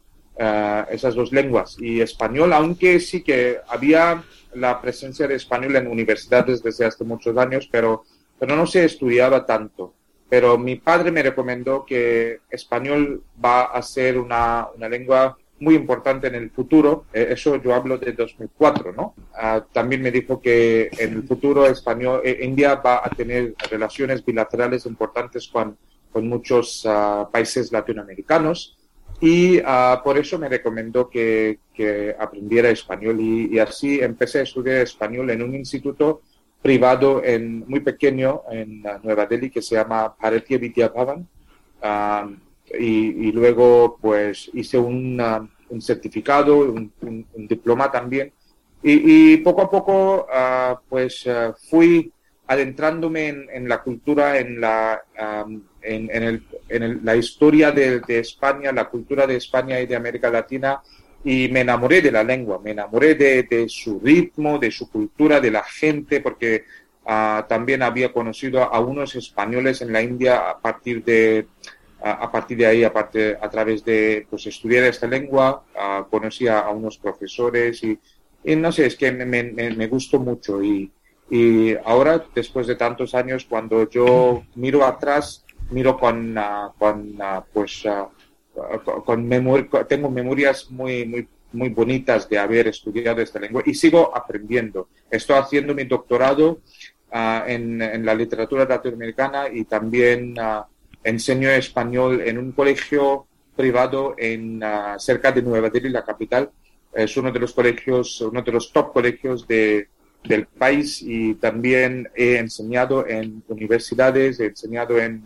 esas dos lenguas y español, aunque sí que había la presencia de español en universidades desde hace muchos años, pero, pero no se estudiaba tanto. Pero mi padre me recomendó que español va a ser una, una lengua muy importante en el futuro. Eh, eso yo hablo de 2004, ¿no? Uh, también me dijo que en el futuro español, eh, India va a tener relaciones bilaterales importantes con, con muchos uh, países latinoamericanos y uh, por eso me recomendó que, que aprendiera español y, y, así empecé a estudiar español en un instituto privado en, muy pequeño en Nueva Delhi que se llama Bharatiya Vidya Bhavan y, luego pues hice un, certificado, un, diploma también. Y, poco a poco pues fui adentrándome en, la cultura, en la um, en, el, en el, la historia de, España, la cultura de España y de América Latina y me enamoré de la lengua, me enamoré de, de, su ritmo, de su cultura, de la gente, porque también había conocido a unos españoles en la India a partir de a, partir de ahí, aparte, a través de pues, estudiar esta lengua, conocí a, unos profesores y, no sé, es que me, me, gustó mucho y, y, ahora, después de tantos años, cuando yo miro atrás, miro con, con pues, con tengo memorias muy, muy, muy bonitas de haber estudiado esta lengua y sigo aprendiendo. Estoy haciendo mi doctorado Ah, en, la literatura latinoamericana y también uh, enseño español en un colegio privado en ah, cerca de Nueva Delhi, la capital. Es uno de los colegios, uno de los top colegios de, del país y también he enseñado en universidades, he enseñado en,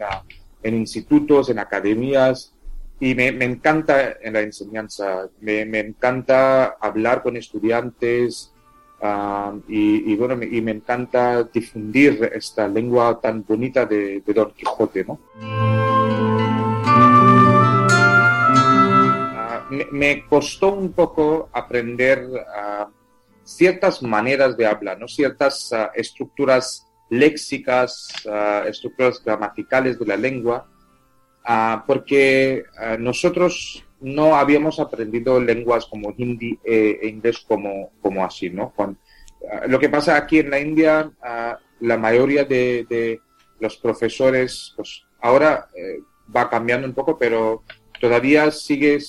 en institutos, en academias y me, me encanta en la enseñanza, me, me encanta hablar con estudiantes, Ah, y, bueno, y me encanta difundir esta lengua tan bonita de, Don Quijote, ¿no? Ah, me, costó un poco aprender ah, ciertas maneras de hablar, ¿no? ciertas estructuras léxicas, estructuras gramaticales de la lengua, porque nosotros no habíamos aprendido lenguas como hindi e, e inglés como, como así, ¿no? Ah, lo que pasa aquí en la India, ah, la mayoría de, los profesores, pues ahora eh, va cambiando un poco, pero todavía sigue,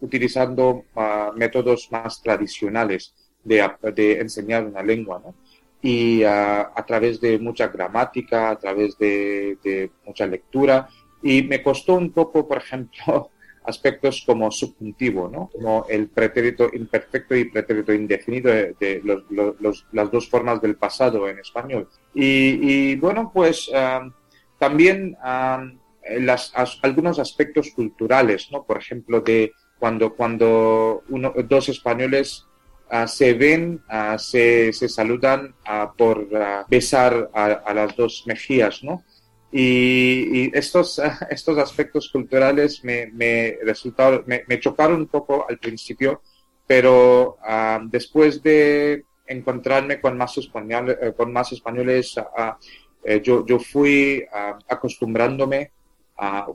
utilizando ah, métodos más tradicionales de, de, enseñar una lengua, ¿no? Y a través de mucha gramática, a través de, de mucha lectura. Y me costó un poco, por ejemplo, aspectos como subjuntivo, ¿no? como el pretérito imperfecto y pretérito indefinido de, las dos formas del pasado en español. Y, bueno, pues también algunos aspectos culturales, ¿no? por ejemplo, de cuando, cuando uno, dos españoles ah, se ven, ah, se, se, saludan ah, por besar a, las dos mejillas, ¿no? Y, estos, [laughs] estos aspectos culturales me, me, resultaron, me, chocaron un poco al principio, pero ah, después de encontrarme con más, español, eh, con más españoles, ah, eh, yo, yo, fui ah, acostumbrándome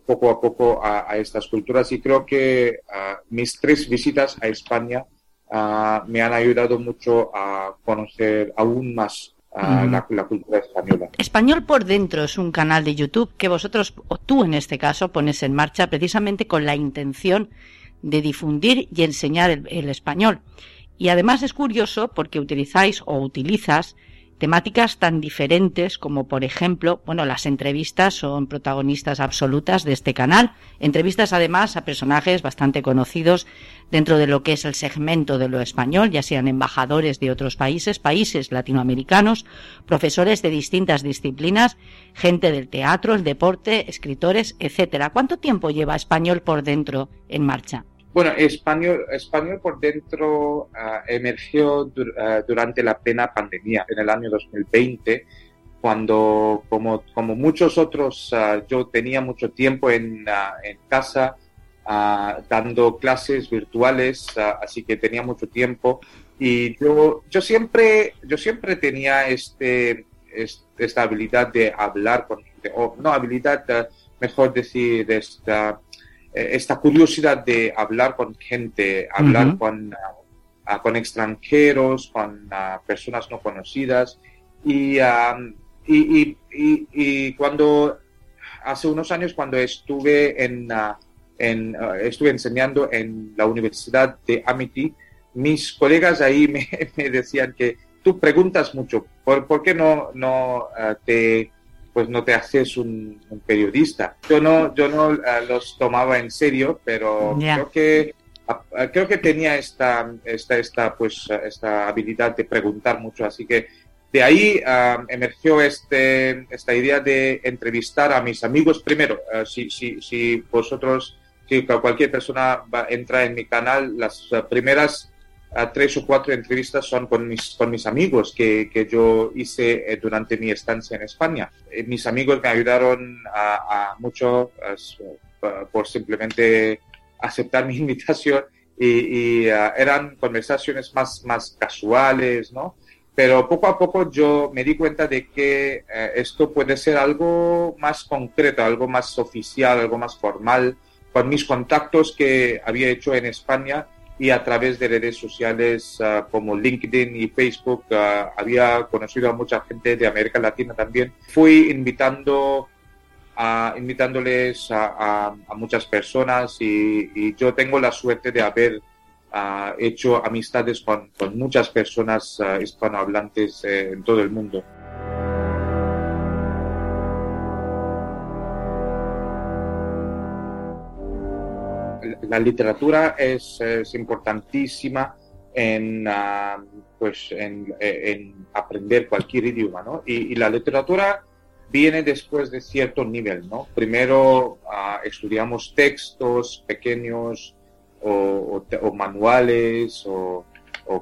poco a poco a, estas culturas. Y creo que mis tres visitas a España me han ayudado mucho a conocer aún más la, cultura española. Español por dentro es un canal de YouTube que vosotros, o tú en este caso, pones en marcha precisamente con la intención de difundir y enseñar el español. Y además es curioso porque utilizáis o utilizas temáticas tan diferentes como por ejemplo, bueno, las entrevistas son protagonistas absolutas de este canal, entrevistas además a personajes bastante conocidos dentro de lo que es el segmento de lo español, ya sean embajadores de otros países, países latinoamericanos, profesores de distintas disciplinas, gente del teatro, el deporte, escritores, etcétera. ¿Cuánto tiempo lleva español por dentro en marcha? Bueno, español, español por dentro ah, emergió ah, durante la plena pandemia, en el año 2020, cuando, como, como muchos otros, ah, yo tenía mucho tiempo en, en casa dando clases virtuales, así que tenía mucho tiempo. Y yo, yo, siempre, yo siempre tenía este, esta habilidad de hablar con o no habilidad, mejor decir, esta esta curiosidad de hablar con gente, hablar con, ah, con extranjeros, con ah, personas no conocidas. Y, y, y, cuando hace unos años, cuando estuve, en, ah, en estuve enseñando en la Universidad de Amity, mis colegas ahí me, [laughs] me decían que tú preguntas mucho, ¿por, ¿por qué no, no te pues no te haces un, periodista. Yo no, yo no eh, los tomaba en serio, pero creo que creo que tenía esta, esta, esta, pues, esta habilidad de preguntar mucho, así que de ahí ah, emergió este, esta idea de entrevistar a mis amigos primero. Uh, si, si, si vosotros, si cualquier persona va, entra en mi canal, las primeras tres o cuatro entrevistas son con mis, con mis amigos que, que yo hice eh, durante mi estancia en España. Eh, mis amigos me ayudaron a, mucho por simplemente aceptar [laughs] mi invitación y, y eran conversaciones más, más casuales, ¿no? pero poco a poco yo me di cuenta de que eh, esto puede ser algo más concreto, algo más oficial, algo más formal, con mis contactos que había hecho en España y a través de redes sociales ah, como LinkedIn y Facebook ah, había conocido a mucha gente de América Latina también. Fui invitando a, invitándoles a, muchas personas y, yo tengo la suerte de haber ah, hecho amistades con, muchas personas hispanohablantes eh, en todo el mundo. La literatura es, importantísima en, ah, pues en, aprender cualquier idioma, ¿no? Y, la literatura viene después de cierto nivel, ¿no? Primero ah, estudiamos textos pequeños o, manuales o,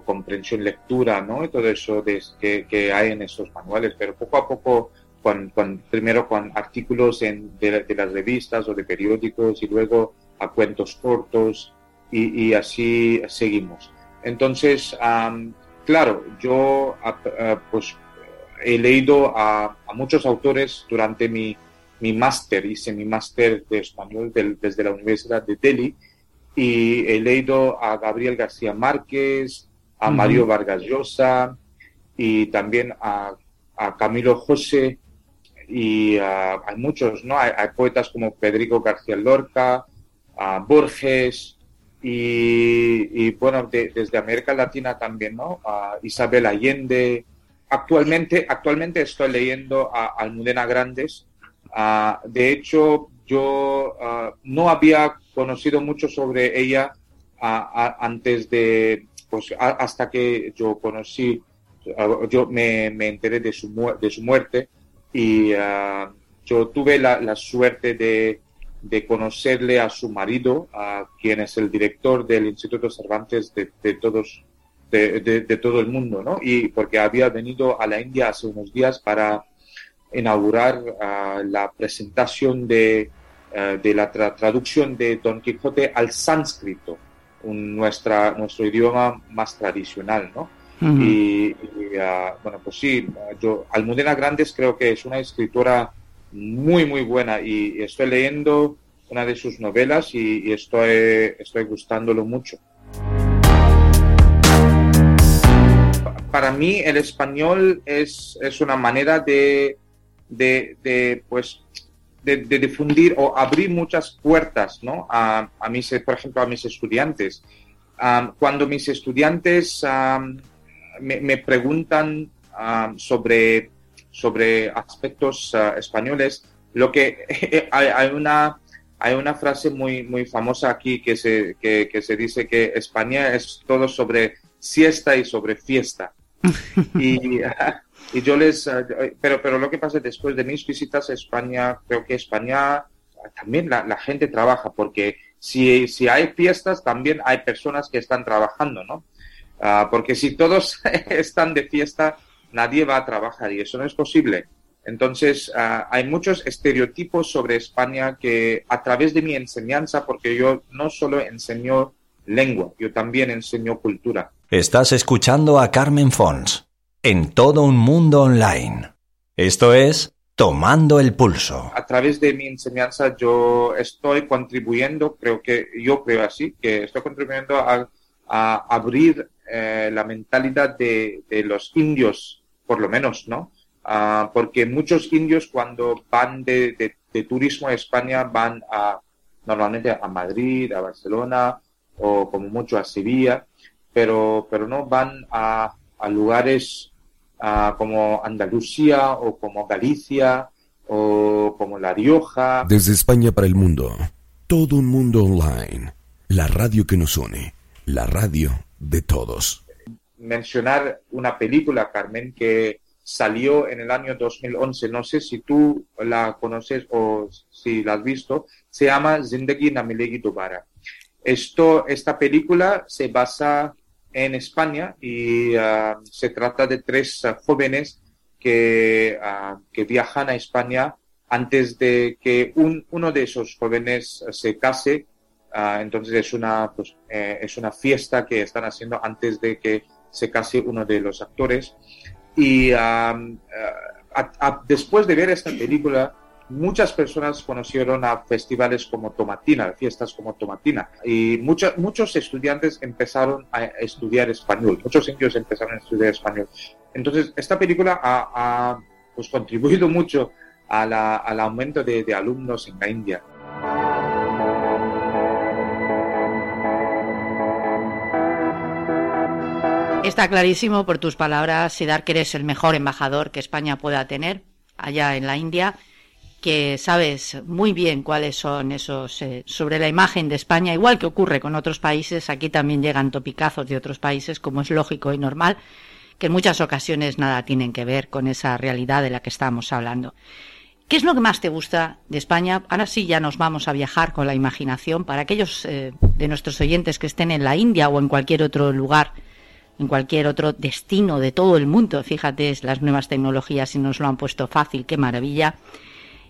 comprensión lectura, ¿no? Y todo eso que, que, hay en esos manuales, pero poco a poco, con, primero con artículos en, de, de las revistas o de periódicos y luego a cuentos cortos y, así seguimos. Entonces, claro, yo pues he leído a, muchos autores durante mi, mi máster, hice mi máster de español desde la Universidad de Delhi y he leído a Gabriel García Márquez, a Mario Vargas Llosa y también a, Camilo José y hay muchos, ¿no? hay, poetas como Federico García Lorca, a Borges y, bueno, desde América Latina también, ¿no? A Isabel Allende. Actualmente, actualmente estoy leyendo a Almudena Grandes. de hecho, yo no había conocido mucho sobre ella antes de, pues hasta que yo conocí, yo me, enteré de su, de su muerte y yo tuve la suerte de de conocerle a su marido, a quien es el director del Instituto Cervantes de, todos, de, todo el mundo, ¿no? Y porque había venido a la India hace unos días para inaugurar ah, la presentación de, ah, de la traducción de Don Quijote al sánscrito, nuestra, nuestro idioma más tradicional, ¿no? Y, ah, bueno, pues sí, yo, Almudena Grandes creo que es una escritora muy, muy buena y estoy leyendo una de sus novelas y, estoy, estoy gustándolo mucho. Para mí el español es, es una manera de, de, pues, de, difundir o abrir muchas puertas ¿no? a, a mis, por ejemplo, a mis estudiantes. cuando mis estudiantes me, me, preguntan sobre sobre aspectos ah, españoles, lo que [laughs] hay, una hay una frase muy muy famosa aquí que se que, se dice que España es todo sobre siesta y sobre fiesta. [laughs] y, [laughs] y yo les ah, pero pero lo que pasa después de mis visitas a España, creo que España también la, gente trabaja porque si, si hay fiestas también hay personas que están trabajando, ¿no? Ah, porque si todos están de fiesta, nadie va a trabajar y eso no es posible. Entonces, ah, hay muchos estereotipos sobre España que a través de mi enseñanza, porque yo no solo enseño lengua, yo también enseño cultura. Estás escuchando a Carmen Fons en todo un mundo online. Esto es Tomando el Pulso. A través de mi enseñanza yo estoy contribuyendo, creo que yo creo así, que estoy contribuyendo a, abrir eh, la mentalidad de, de los indios por lo menos, ¿no? Ah, porque muchos indios cuando van de, turismo a España van a normalmente a Madrid, a Barcelona o como mucho a Sevilla, pero, pero no van a, lugares ah, como Andalucía o como Galicia o como La Rioja. Desde España para el mundo, todo un mundo online, la radio que nos une, la radio de todos mencionar una película, Carmen, que salió en el año 2011. No sé si tú la conoces o si la has visto. Se llama Zindagi Namilegi Dubara. Esto, esta película se basa en España y ah, se trata de tres ah, jóvenes que, ah, que viajan a España antes de que un, uno de esos jóvenes se case. entonces es una, pues, eh, es una fiesta que están haciendo antes de que se case uno de los actores. Y después de ver esta película, muchas personas conocieron a festivales como Tomatina, fiestas como Tomatina, y muchos estudiantes empezaron a estudiar español, muchos indios empezaron a estudiar español. Entonces, esta película ha, pues, contribuido mucho al aumento de, de alumnos en la India. Está clarísimo por tus palabras, Sidar, que eres el mejor embajador que España pueda tener allá en la India que sabes muy bien cuáles son esos eh, sobre la imagen de España, igual que ocurre con otros países, aquí también llegan topicazos de otros países, como es lógico y normal, que en muchas ocasiones nada tienen que ver con esa realidad de la que estamos hablando. ¿Qué es lo que más te gusta de España? Ahora sí ya nos vamos a viajar con la imaginación para aquellos eh, de nuestros oyentes que estén en la India o en cualquier otro lugar, en cualquier otro destino de todo el mundo. Fíjate, las nuevas tecnologías y nos lo han puesto fácil, qué maravilla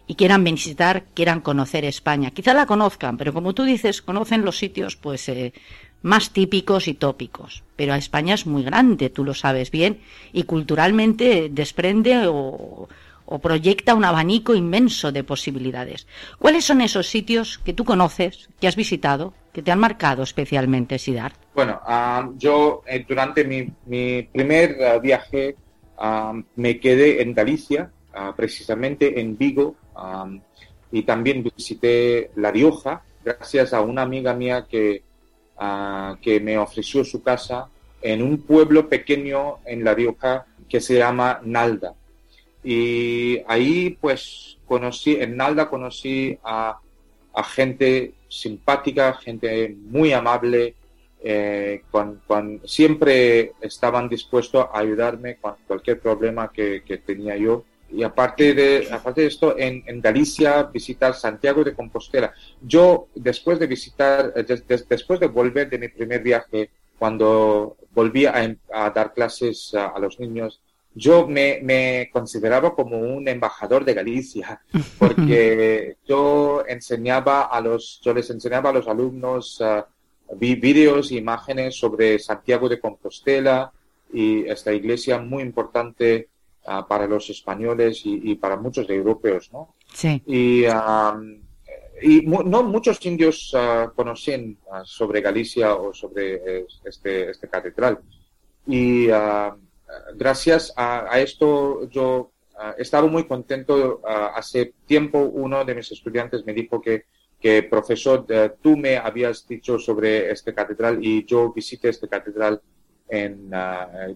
y quieran visitar, quieran conocer España. Quizá la conozcan, pero como tú dices, conocen los sitios pues eh, más típicos y tópicos. Pero España es muy grande, tú lo sabes bien, y culturalmente desprende o, o proyecta un abanico inmenso de posibilidades. ¿Cuáles son esos sitios que tú conoces, que has visitado, que te han marcado especialmente, Sidar? Bueno, yo eh, durante mi, primer ah, viaje ah, me quedé en Galicia, precisamente en Vigo, y también visité La Rioja gracias a una amiga mía que, que me ofreció su casa en un pueblo pequeño en La Rioja que se llama Nalda. Y ahí pues conocí, en Nalda conocí a, gente simpática, gente muy amable, eh, con, siempre estaban dispuestos a ayudarme con cualquier problema que, tenía yo y aparte de, aparte de esto, en, Galicia visitar Santiago de Compostela. Yo, después de visitar, eh, después de volver de mi primer viaje, cuando volví a, a dar clases a, los niños, yo me, me, consideraba como un embajador de Galicia, porque [laughs] yo enseñaba a los, yo les enseñaba a los alumnos uh, vídeos e imágenes sobre Santiago de Compostela y esta iglesia muy importante para los españoles y, para muchos europeos, ¿no? Sí. Y, y no muchos indios uh, conocen ah, sobre Galicia o sobre este, este catedral. Y gracias a, esto yo estaba muy contento. hace tiempo uno de mis estudiantes me dijo que, que profesor, eh, tú me habías dicho sobre este catedral y yo visité este catedral en,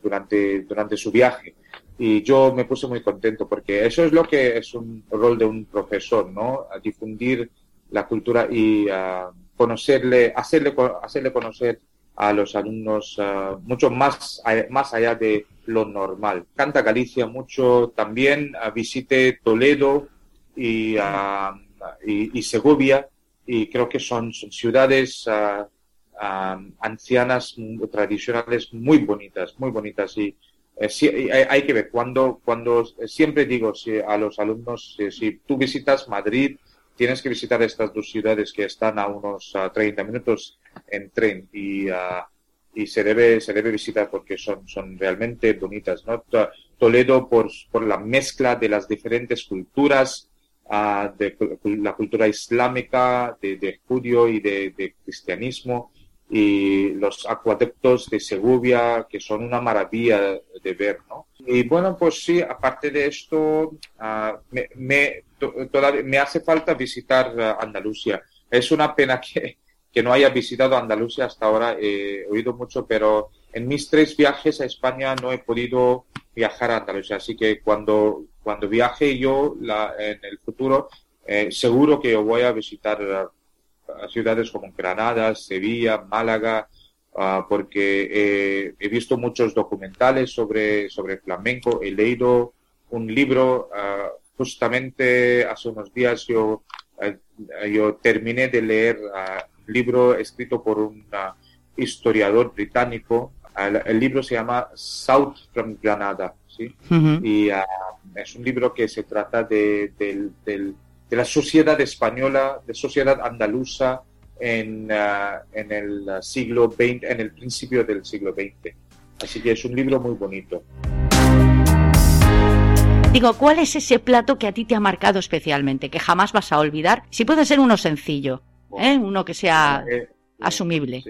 durante, durante su viaje y yo me puse muy contento porque eso es lo que es un rol de un profesor, ¿no? A difundir la cultura y a conocerle, hacerle, hacerle conocer a los alumnos uh, mucho más, más allá de lo normal. Canta Galicia mucho, también uh, visité Toledo y, uh, y, y, Segovia y creo que son, son ciudades ancianas, tradicionales muy bonitas, muy bonitas y eh, hay, que ver, cuando, cuando siempre digo si, a los alumnos, si, tú visitas Madrid, tienes que visitar estas dos ciudades que están a unos 30 minutos en tren y, y se, debe, se debe visitar porque son, son realmente bonitas. ¿no? Toledo por, por la mezcla de las diferentes culturas, de la cultura islámica, de, judío y de, cristianismo, y los acueductos de Segovia, que son una maravilla de ver, ¿no? Y bueno, pues sí, aparte de esto, ah, me, me, todavía, me hace falta visitar ah, Andalucía. Es una pena que, que no haya visitado Andalucía hasta ahora, he oído mucho, pero en mis tres viajes a España no he podido viajar a Andalucía, así que cuando, cuando viaje yo la, en el futuro, eh, seguro que voy a visitar ah, ciudades como Granada, Sevilla, Málaga, ah, porque he visto muchos documentales sobre, sobre flamenco, he leído un libro, ah, justamente hace unos días yo, eh, yo terminé de leer ah, libro escrito por un historiador británico, el libro se llama South from Granada, ¿sí? Y es un libro que se trata de, de la sociedad española, de sociedad andaluza en, uh, en el siglo XX, en el principio del siglo XX. Así que es un libro muy bonito. Digo, ¿cuál es ese plato que a ti te ha marcado especialmente, que jamás vas a olvidar? Si puede ser uno sencillo, ¿eh? uno que sea eh, asumible.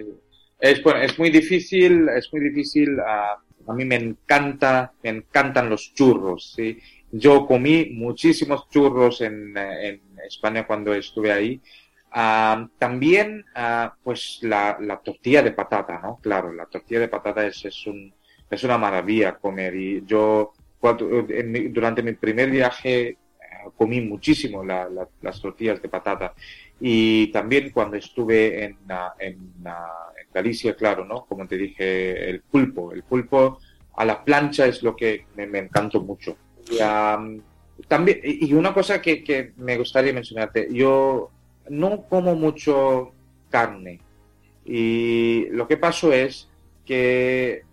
Es, es muy difícil, es muy difícil. Uh, a mí me encanta, me encantan los churros. ¿sí? Yo comí muchísimos churros en, en España cuando estuve ahí. Uh, también, uh, pues la, la, tortilla de patata, ¿no? Claro, la tortilla de patata es, es, un, es una maravilla comer. Y yo durante mi primer viaje eh, comí muchísimo las tortillas de patata y también cuando estuve en, en, Galicia, claro, ¿no? Como te dije, el pulpo, el pulpo a la plancha es lo que me, encantó mucho. Y, también, y una cosa que, que me gustaría mencionarte, yo no como mucho carne y lo que pasó es que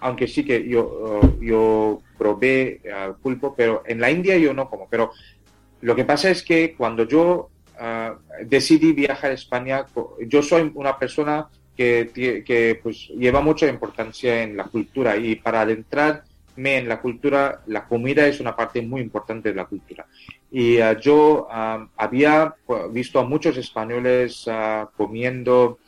aunque sí que yo, yo probé al pulpo, pero en la India yo no como. Pero lo que pasa es que cuando yo ah, decidí viajar a España, yo soy una persona que, que pues, lleva mucha importancia en la cultura y para adentrarme en la cultura, la comida es una parte muy importante de la cultura. Y ah, yo ah, había pues, visto a muchos españoles comiendo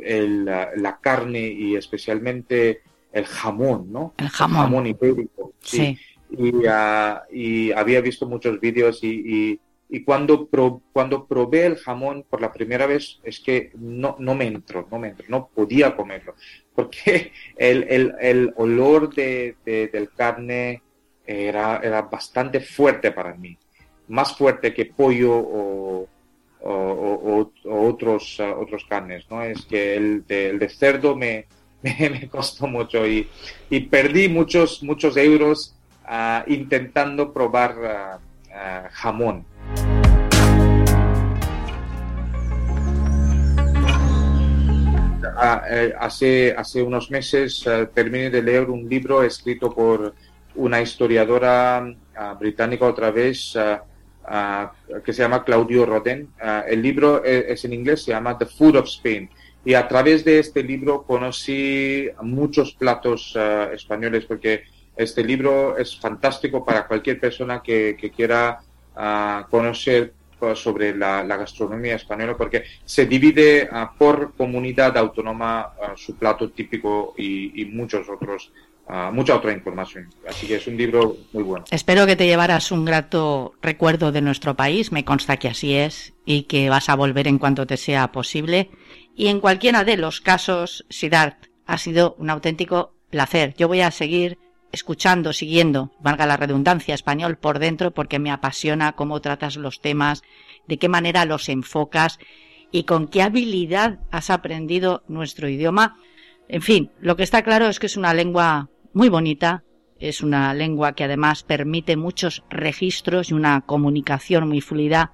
el, la carne y especialmente el jamón, ¿no? El jamón. ibérico. Sí. Y, ah, y, había visto muchos vídeos y, y, cuando, cuando probé el jamón por la primera vez es que no, no me entró, no me entró, no podía comerlo, porque [laughs] el, el, el olor de, del carne era, era bastante fuerte para mí, más fuerte que pollo o, o, otros, ah, otros carnes, ¿no? Es que el el de cerdo me, [laughs] me, costó mucho y, y, perdí muchos, muchos euros uh, intentando probar uh, jamón. Eh, hace, hace unos meses terminé de leer un libro escrito por una historiadora británica otra vez que se llama Claudio Roden. el libro es, es, en inglés, se llama The Food of Spain y a través de este libro conocí muchos platos uh, españoles porque este libro es fantástico para cualquier persona que, quiera uh, conocer uh, sobre la, gastronomía española porque se divide por comunidad autónoma su plato típico y, muchos otros mucha otra información. Así que es un libro muy bueno. Espero que te llevaras un grato recuerdo de nuestro país, me consta que así es, y que vas a volver en cuanto te sea posible. Y en cualquiera de los casos, Siddharth, ha sido un auténtico placer. Yo voy a seguir escuchando, siguiendo, valga la redundancia, español por dentro, porque me apasiona cómo tratas los temas, de qué manera los enfocas y con qué habilidad has aprendido nuestro idioma. En fin, lo que está claro es que es una lengua muy bonita, es una lengua que además permite muchos registros y una comunicación muy fluida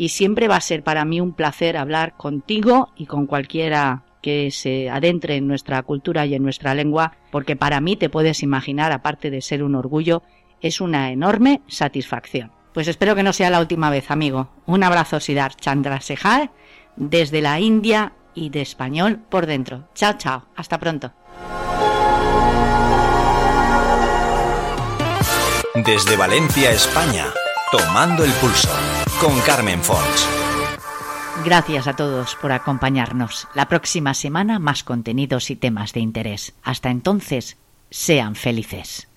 y siempre va a ser para mí un placer hablar contigo y con cualquiera que se adentre en nuestra cultura y en nuestra lengua, porque para mí te puedes imaginar, aparte de ser un orgullo, es una enorme satisfacción. Pues espero que no sea la última vez, amigo. Un abrazo, Sidar Chandrasekhar, desde la India y de español por dentro. Chao, chao. Hasta pronto. Desde Valencia, España, tomando el pulso con Carmen Fons. Gracias a todos por acompañarnos. La próxima semana más contenidos y temas de interés. Hasta entonces, sean felices.